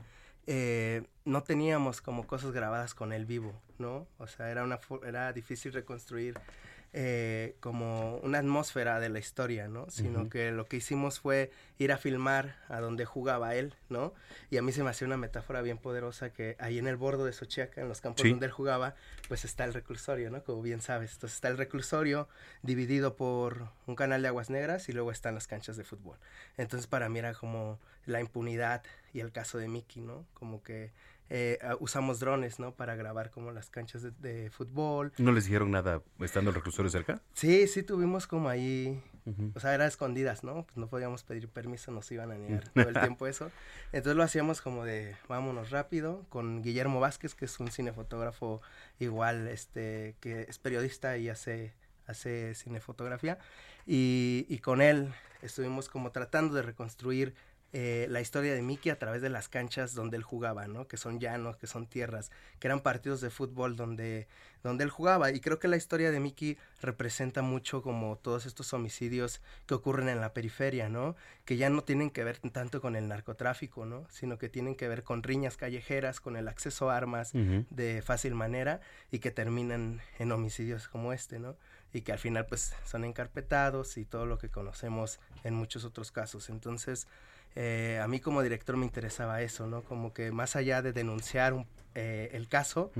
eh, no teníamos como cosas grabadas con él vivo, ¿no? O sea, era, una, era difícil reconstruir eh, como una atmósfera de la historia, ¿no? Sino que lo que hicimos fue ir a filmar a donde jugaba él, ¿no? Y a mí se me hacía una metáfora bien poderosa que ahí en el bordo de Xochiaca, en los campos Sí. donde él jugaba, pues está el reclusorio, ¿no? Como bien sabes. Entonces está el reclusorio dividido por un canal de aguas negras y luego están las canchas de fútbol. Entonces para mí era como la impunidad y el caso de Mickey, ¿no? Como que eh, ah, usamos drones, ¿no? Para grabar como las canchas de, de fútbol. ¿No les dijeron nada estando el reclusorio cerca? Sí, sí tuvimos como ahí, o sea, era escondidas, ¿no? Pues no podíamos pedir permiso, nos iban a negar [LAUGHS] todo el tiempo eso. Entonces lo hacíamos como de vámonos rápido con Guillermo Vázquez, que es un cinefotógrafo igual, este, que es periodista y hace hace cinefotografía y, y con él estuvimos como tratando de reconstruir eh, la historia de Mickey a través de las canchas donde él jugaba, ¿no? Que son llanos, que son tierras, que eran partidos de fútbol donde, donde él jugaba. Y creo que la historia de Mickey representa mucho como todos estos homicidios que ocurren en la periferia, ¿no? Que ya no tienen que ver tanto con el narcotráfico, ¿no? Sino que tienen que ver con riñas callejeras, con el acceso a armas de fácil manera y que terminan en homicidios como este, ¿no? Y que al final pues son encarpetados y todo lo que conocemos en muchos otros casos. Entonces, eh, a mí como director me interesaba eso, ¿no? Como que más allá de denunciar un- eh, el caso,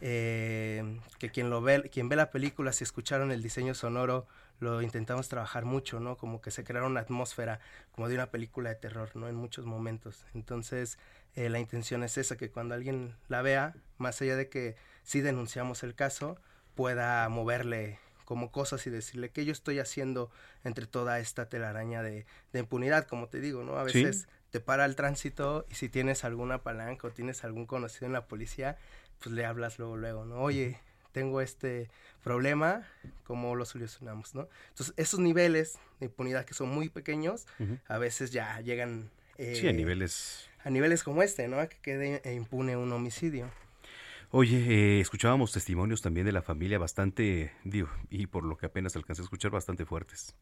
eh, que quien lo ve, quien ve la película, si escucharon el diseño sonoro, lo intentamos trabajar mucho, ¿no? Como que se creara una atmósfera como de una película de terror, ¿no? En muchos momentos. Entonces, eh, la intención es esa, que cuando alguien la vea, más allá de que sí denunciamos el caso, pueda moverle como cosas y decirle qué yo estoy haciendo entre toda esta telaraña de, de impunidad, como te digo, ¿no? A Sí. veces te para el tránsito y si tienes alguna palanca o tienes algún conocido en la policía, pues le hablas luego, luego, ¿no? Oye, tengo este problema, ¿cómo lo solucionamos, no? Entonces, esos niveles de impunidad que son muy pequeños, a veces ya llegan... Sí, a eh, niveles... A niveles como este, ¿no? A que quede eh, impune un homicidio. Oye, eh, escuchábamos testimonios también de la familia bastante, digo, y por lo que apenas alcancé a escuchar, bastante fuertes.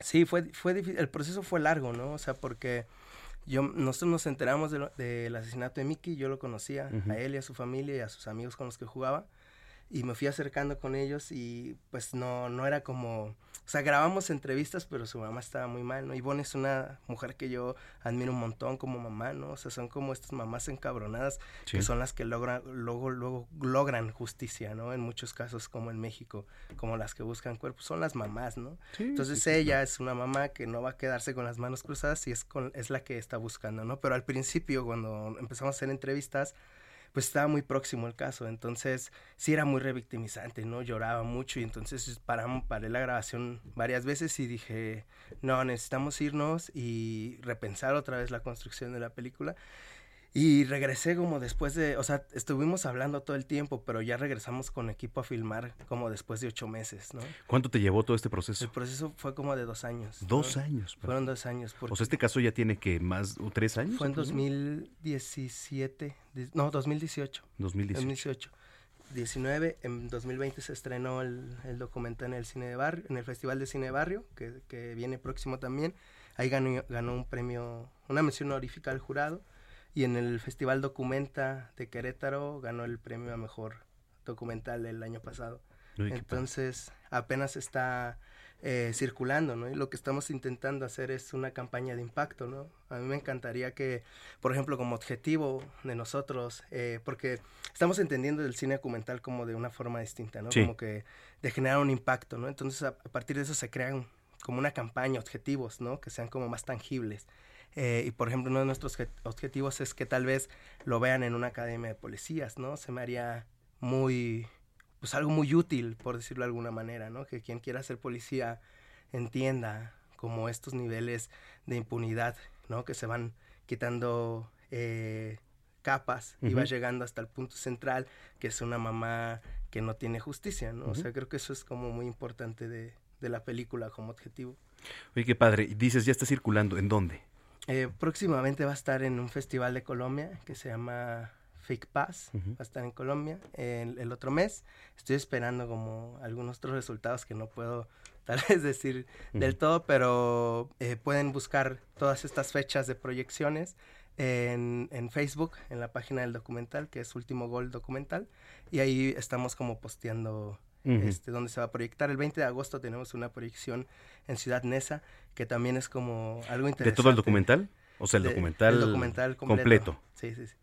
Sí, fue, fue difícil, el proceso fue largo, ¿no? O sea, porque yo, nosotros nos enteramos de del asesinato de Mickey, yo lo conocía, a él y a su familia y a sus amigos con los que jugaba, y me fui acercando con ellos y pues no, no era como, o sea, grabamos entrevistas, pero su mamá estaba muy mal, ¿no? Ivonne es una mujer que yo admiro un montón como mamá, ¿no? O sea, son como estas mamás encabronadas Sí. que son las que logran, luego, luego logran justicia, ¿no? En muchos casos, como en México, como las que buscan cuerpos, son las mamás, ¿no? Sí, Entonces sí, ella es una mamá que no va a quedarse con las manos cruzadas y es, con, es la que está buscando, ¿no? Pero al principio, cuando empezamos a hacer entrevistas, pues estaba muy próximo el caso, entonces sí era muy revictimizante, ¿no? Lloraba mucho y entonces paramos, paré la grabación varias veces y dije, no, necesitamos irnos y repensar otra vez la construcción de la película. Y regresé como después de, o sea, estuvimos hablando todo el tiempo, pero ya regresamos con equipo a filmar como después de ocho meses, ¿no? ¿Cuánto te llevó todo este proceso? El proceso fue como de dos años. Dos años. Fueron dos años. O sea, este caso ya tiene que más, tres años. Fue en 2017, no, 2018. 2018. 2018. 19, en 2020 se estrenó el, el, documental en el cine de barrio, en el Festival de Cine de Barrio, que, que viene próximo también. Ahí ganó, ganó un premio, una mención honorífica al jurado y en el Festival Documenta de Querétaro ganó el premio a mejor documental el año pasado. Entonces apenas está eh, circulando, ¿no? Y lo que estamos intentando hacer es una campaña de impacto, ¿no? A mí me encantaría que, por ejemplo, como objetivo de nosotros, eh, porque estamos entendiendo el cine documental como de una forma distinta, ¿no? Como que de generar un impacto, ¿no? Entonces a, a partir de eso se crean como una campaña, objetivos, ¿no? Que sean como más tangibles. Eh, y por ejemplo, uno de nuestros objetivos es que tal vez lo vean en una academia de policías, ¿no? Se me haría muy, pues algo muy útil, por decirlo de alguna manera, ¿no? Que quien quiera ser policía entienda como estos niveles de impunidad, ¿no? Que se van quitando eh, capas y va llegando hasta el punto central, que es una mamá que no tiene justicia, ¿no? O sea, creo que eso es como muy importante de, de la película como objetivo. Oye, qué padre. Dices, ya está circulando. ¿En dónde? Eh, próximamente va a estar en un festival de Colombia que se llama Fake Pass. Va a estar en Colombia el, el, otro mes. Estoy esperando como algunos otros resultados que no puedo [LAUGHS] tal vez decir del todo, pero eh, pueden buscar todas estas fechas de proyecciones en, en, Facebook, en la página del documental, que es Último Gol Documental. Y ahí estamos como posteando este, donde se va a proyectar. El 20 de agosto tenemos una proyección en Ciudad Neza, que también es como algo interesante. ¿De todo el documental? O sea, el documental, el documental completo. Sí, sí, sí.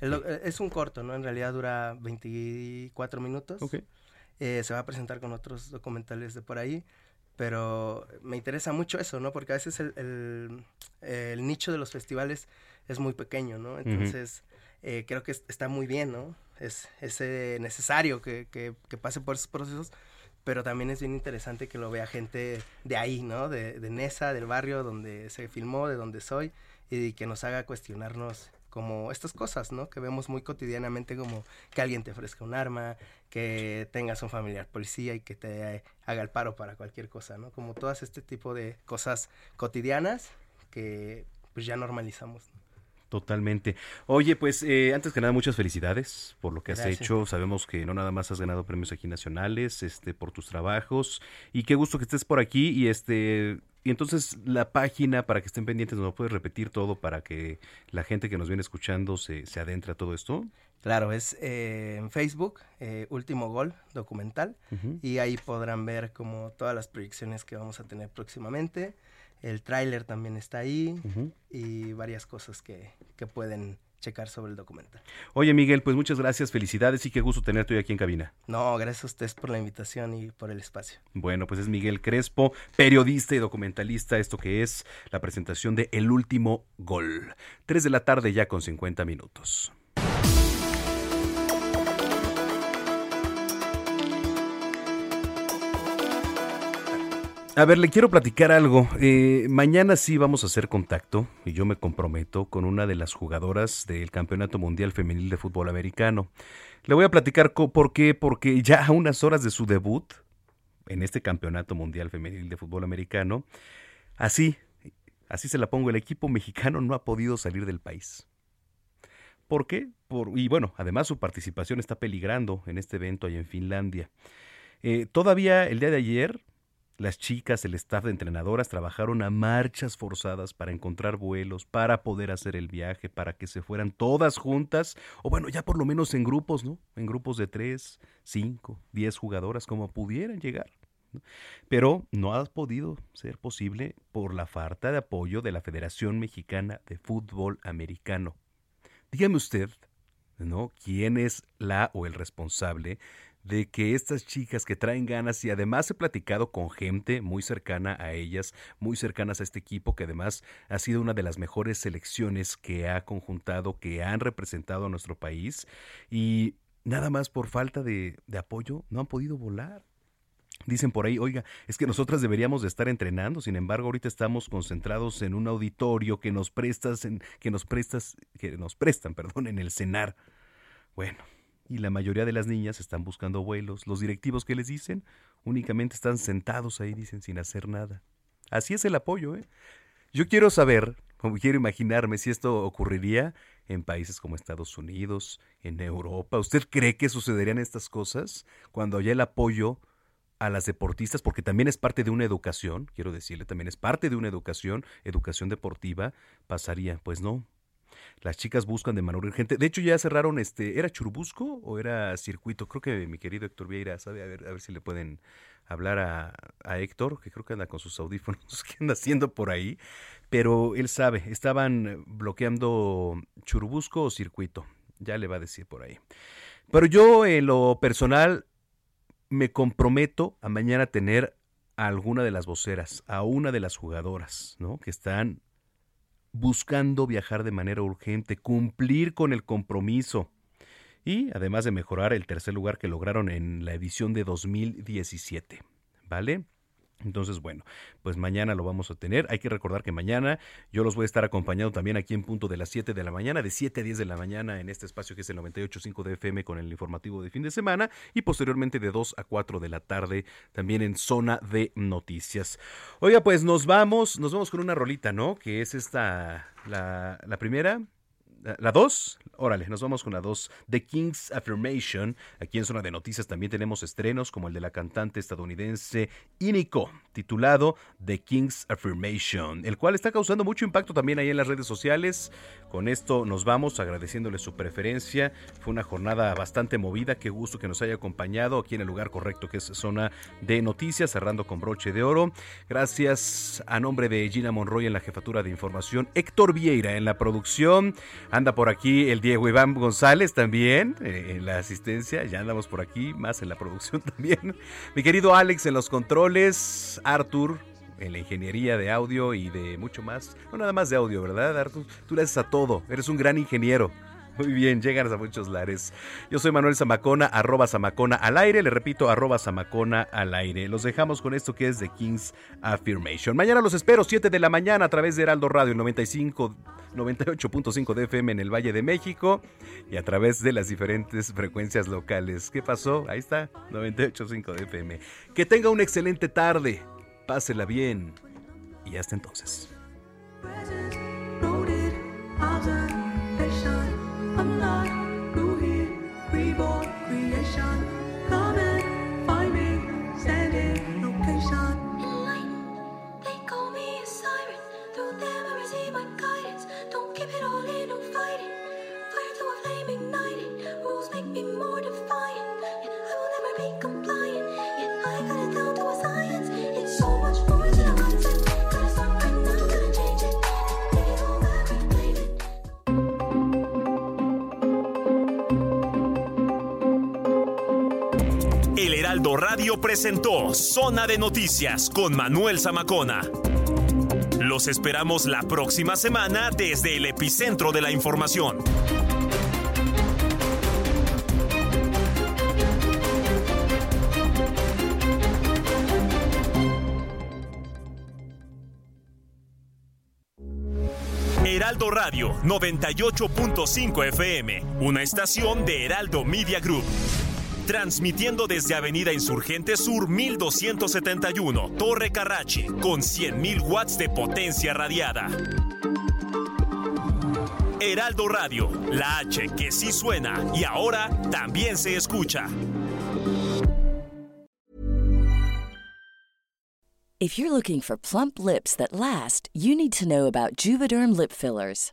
Eh, es un corto, ¿no? En realidad dura 24 minutos. Eh, se va a presentar con otros documentales de por ahí, pero me interesa mucho eso, ¿no? Porque a veces el, el, el nicho de los festivales es muy pequeño, ¿no? Entonces, eh, creo que está muy bien, ¿no? Es, es eh, necesario que, que, que, pase por esos procesos, pero también es bien interesante que lo vea gente de ahí, ¿no? De, de Nesa, del barrio donde se filmó, de donde soy, y que nos haga cuestionarnos como estas cosas, ¿no? Que vemos muy cotidianamente como que alguien te ofrezca un arma, que tengas un familiar policía y que te haga el paro para cualquier cosa, ¿no? Como todas este tipo de cosas cotidianas que pues ya normalizamos. ¿no? Totalmente. Oye, pues eh, antes que nada, muchas felicidades por lo que has hecho. Sabemos que no nada más has ganado premios aquí nacionales, este, por tus trabajos. Y qué gusto que estés por aquí. Y este, y entonces la página para que estén pendientes, ¿nos puedes repetir todo para que la gente que nos viene escuchando se, se adentre a todo esto? Claro, es eh, en Facebook, eh, Último Gol Documental, uh -huh. y ahí podrán ver como todas las proyecciones que vamos a tener próximamente. El tráiler también está ahí uh -huh. y varias cosas que, que pueden checar sobre el documental. Oye, Miguel, pues muchas gracias, felicidades y qué gusto tenerte hoy aquí en cabina. No, gracias a ustedes por la invitación y por el espacio. Bueno, pues es Miguel Crespo, periodista y documentalista, esto que es la presentación de El Último Gol. Tres de la tarde ya con 50 minutos. A ver, le quiero platicar algo. Eh, mañana sí vamos a hacer contacto y yo me comprometo con una de las jugadoras del Campeonato Mundial Femenil de Fútbol Americano. Le voy a platicar por qué, porque ya a unas horas de su debut en este Campeonato Mundial Femenil de Fútbol Americano, así, así se la pongo, el equipo mexicano no ha podido salir del país. ¿Por qué? Por, y bueno, además su participación está peligrando en este evento allá en Finlandia. Eh, todavía el día de ayer las chicas, el staff de entrenadoras trabajaron a marchas forzadas para encontrar vuelos, para poder hacer el viaje, para que se fueran todas juntas, o bueno, ya por lo menos en grupos, ¿no? En grupos de tres, cinco, diez jugadoras, como pudieran llegar. Pero no ha podido ser posible por la falta de apoyo de la Federación Mexicana de Fútbol Americano. Dígame usted, ¿no? ¿Quién es la o el responsable de que estas chicas que traen ganas y además he platicado con gente muy cercana a ellas, muy cercanas a este equipo, que además ha sido una de las mejores selecciones que ha conjuntado, que han representado a nuestro país y nada más por falta de, apoyo no han podido volar. Dicen por ahí, oiga, es que nosotras deberíamos de estar entrenando, sin embargo, ahorita estamos concentrados en un auditorio que nos prestas, en, que nos prestas, que nos prestan, [LAUGHS] perdón, en el cenar. Bueno, y la mayoría de las niñas están buscando vuelos. Los directivos que les dicen únicamente están sentados ahí, dicen, sin hacer nada. Así es el apoyo, ¿eh? Yo quiero saber, como quiero imaginarme si esto ocurriría en países como Estados Unidos, en Europa. ¿Usted cree que sucederían estas cosas cuando haya el apoyo a las deportistas? Porque también es parte de una educación, quiero decirle, también es parte de una educación, educación deportiva. Pasaría, pues no, las chicas buscan de manera urgente. De hecho, ya cerraron este. ¿Era Churubusco o era circuito? Creo que mi querido Héctor Vieira sabe a ver, a ver si le pueden hablar a, Héctor, que creo que anda con sus audífonos, [LAUGHS] que anda haciendo por ahí. Pero él sabe, estaban bloqueando Churubusco o circuito. Ya le va a decir por ahí. Pero yo, en lo personal, me comprometo a mañana tener a alguna de las voceras, a una de las jugadoras, ¿no? Que están buscando viajar de manera urgente, cumplir con el compromiso y además de mejorar el tercer lugar que lograron en la edición de 2017. ¿Vale? Entonces, bueno, pues mañana lo vamos a tener. Hay que recordar que mañana yo los voy a estar acompañando también aquí en punto de las 7 de la mañana, de 7 a 10 de la mañana en este espacio que es el 98.5 de FM con el informativo de fin de semana y posteriormente de 2 a 4 de la tarde también en zona de noticias. Oiga, pues nos vamos, nos vamos con una rolita, ¿no? Que es esta, la, la primera. La 2, órale, nos vamos con la 2. The King's Affirmation. Aquí en Zona de Noticias también tenemos estrenos como el de la cantante estadounidense Iniko, titulado The King's Affirmation, el cual está causando mucho impacto también ahí en las redes sociales. Con esto nos vamos agradeciéndole su preferencia. Fue una jornada bastante movida. Qué gusto que nos haya acompañado aquí en el lugar correcto que es Zona de Noticias, cerrando con broche de oro. Gracias a nombre de Gina Monroy en la jefatura de información, Héctor Vieira en la producción. Anda por aquí el Diego Iván González también eh, en la asistencia. Ya andamos por aquí, más en la producción [LAUGHS] también. Mi querido Alex en los controles. Arthur en la ingeniería de audio y de mucho más. No nada más de audio, ¿verdad, Arthur? Tú le haces a todo. Eres un gran ingeniero. Muy bien, llegan a muchos lares. Yo soy Manuel Zamacona, arroba Zamacona al aire. Le repito, arroba Zamacona al aire. Los dejamos con esto que es The King's Affirmation. Mañana los espero, 7 de la mañana, a través de Heraldo Radio 95, 98.5 de FM en el Valle de México y a través de las diferentes frecuencias locales. ¿Qué pasó? Ahí está, 98.5 de FM. Que tenga una excelente tarde. Pásela bien. Y hasta entonces. Heraldo Radio presentó Zona de Noticias con Manuel Zamacona. Los esperamos la próxima semana desde el epicentro de la información. Heraldo Radio 98.5 FM, una estación de Heraldo Media Group. Transmitiendo desde Avenida Insurgente Sur 1271, Torre Carrachi, con 100.000 watts de potencia radiada. Heraldo Radio, la H que sí suena y ahora también se escucha. If you're looking for plump lips that last, you need to know about Juvederm lip fillers.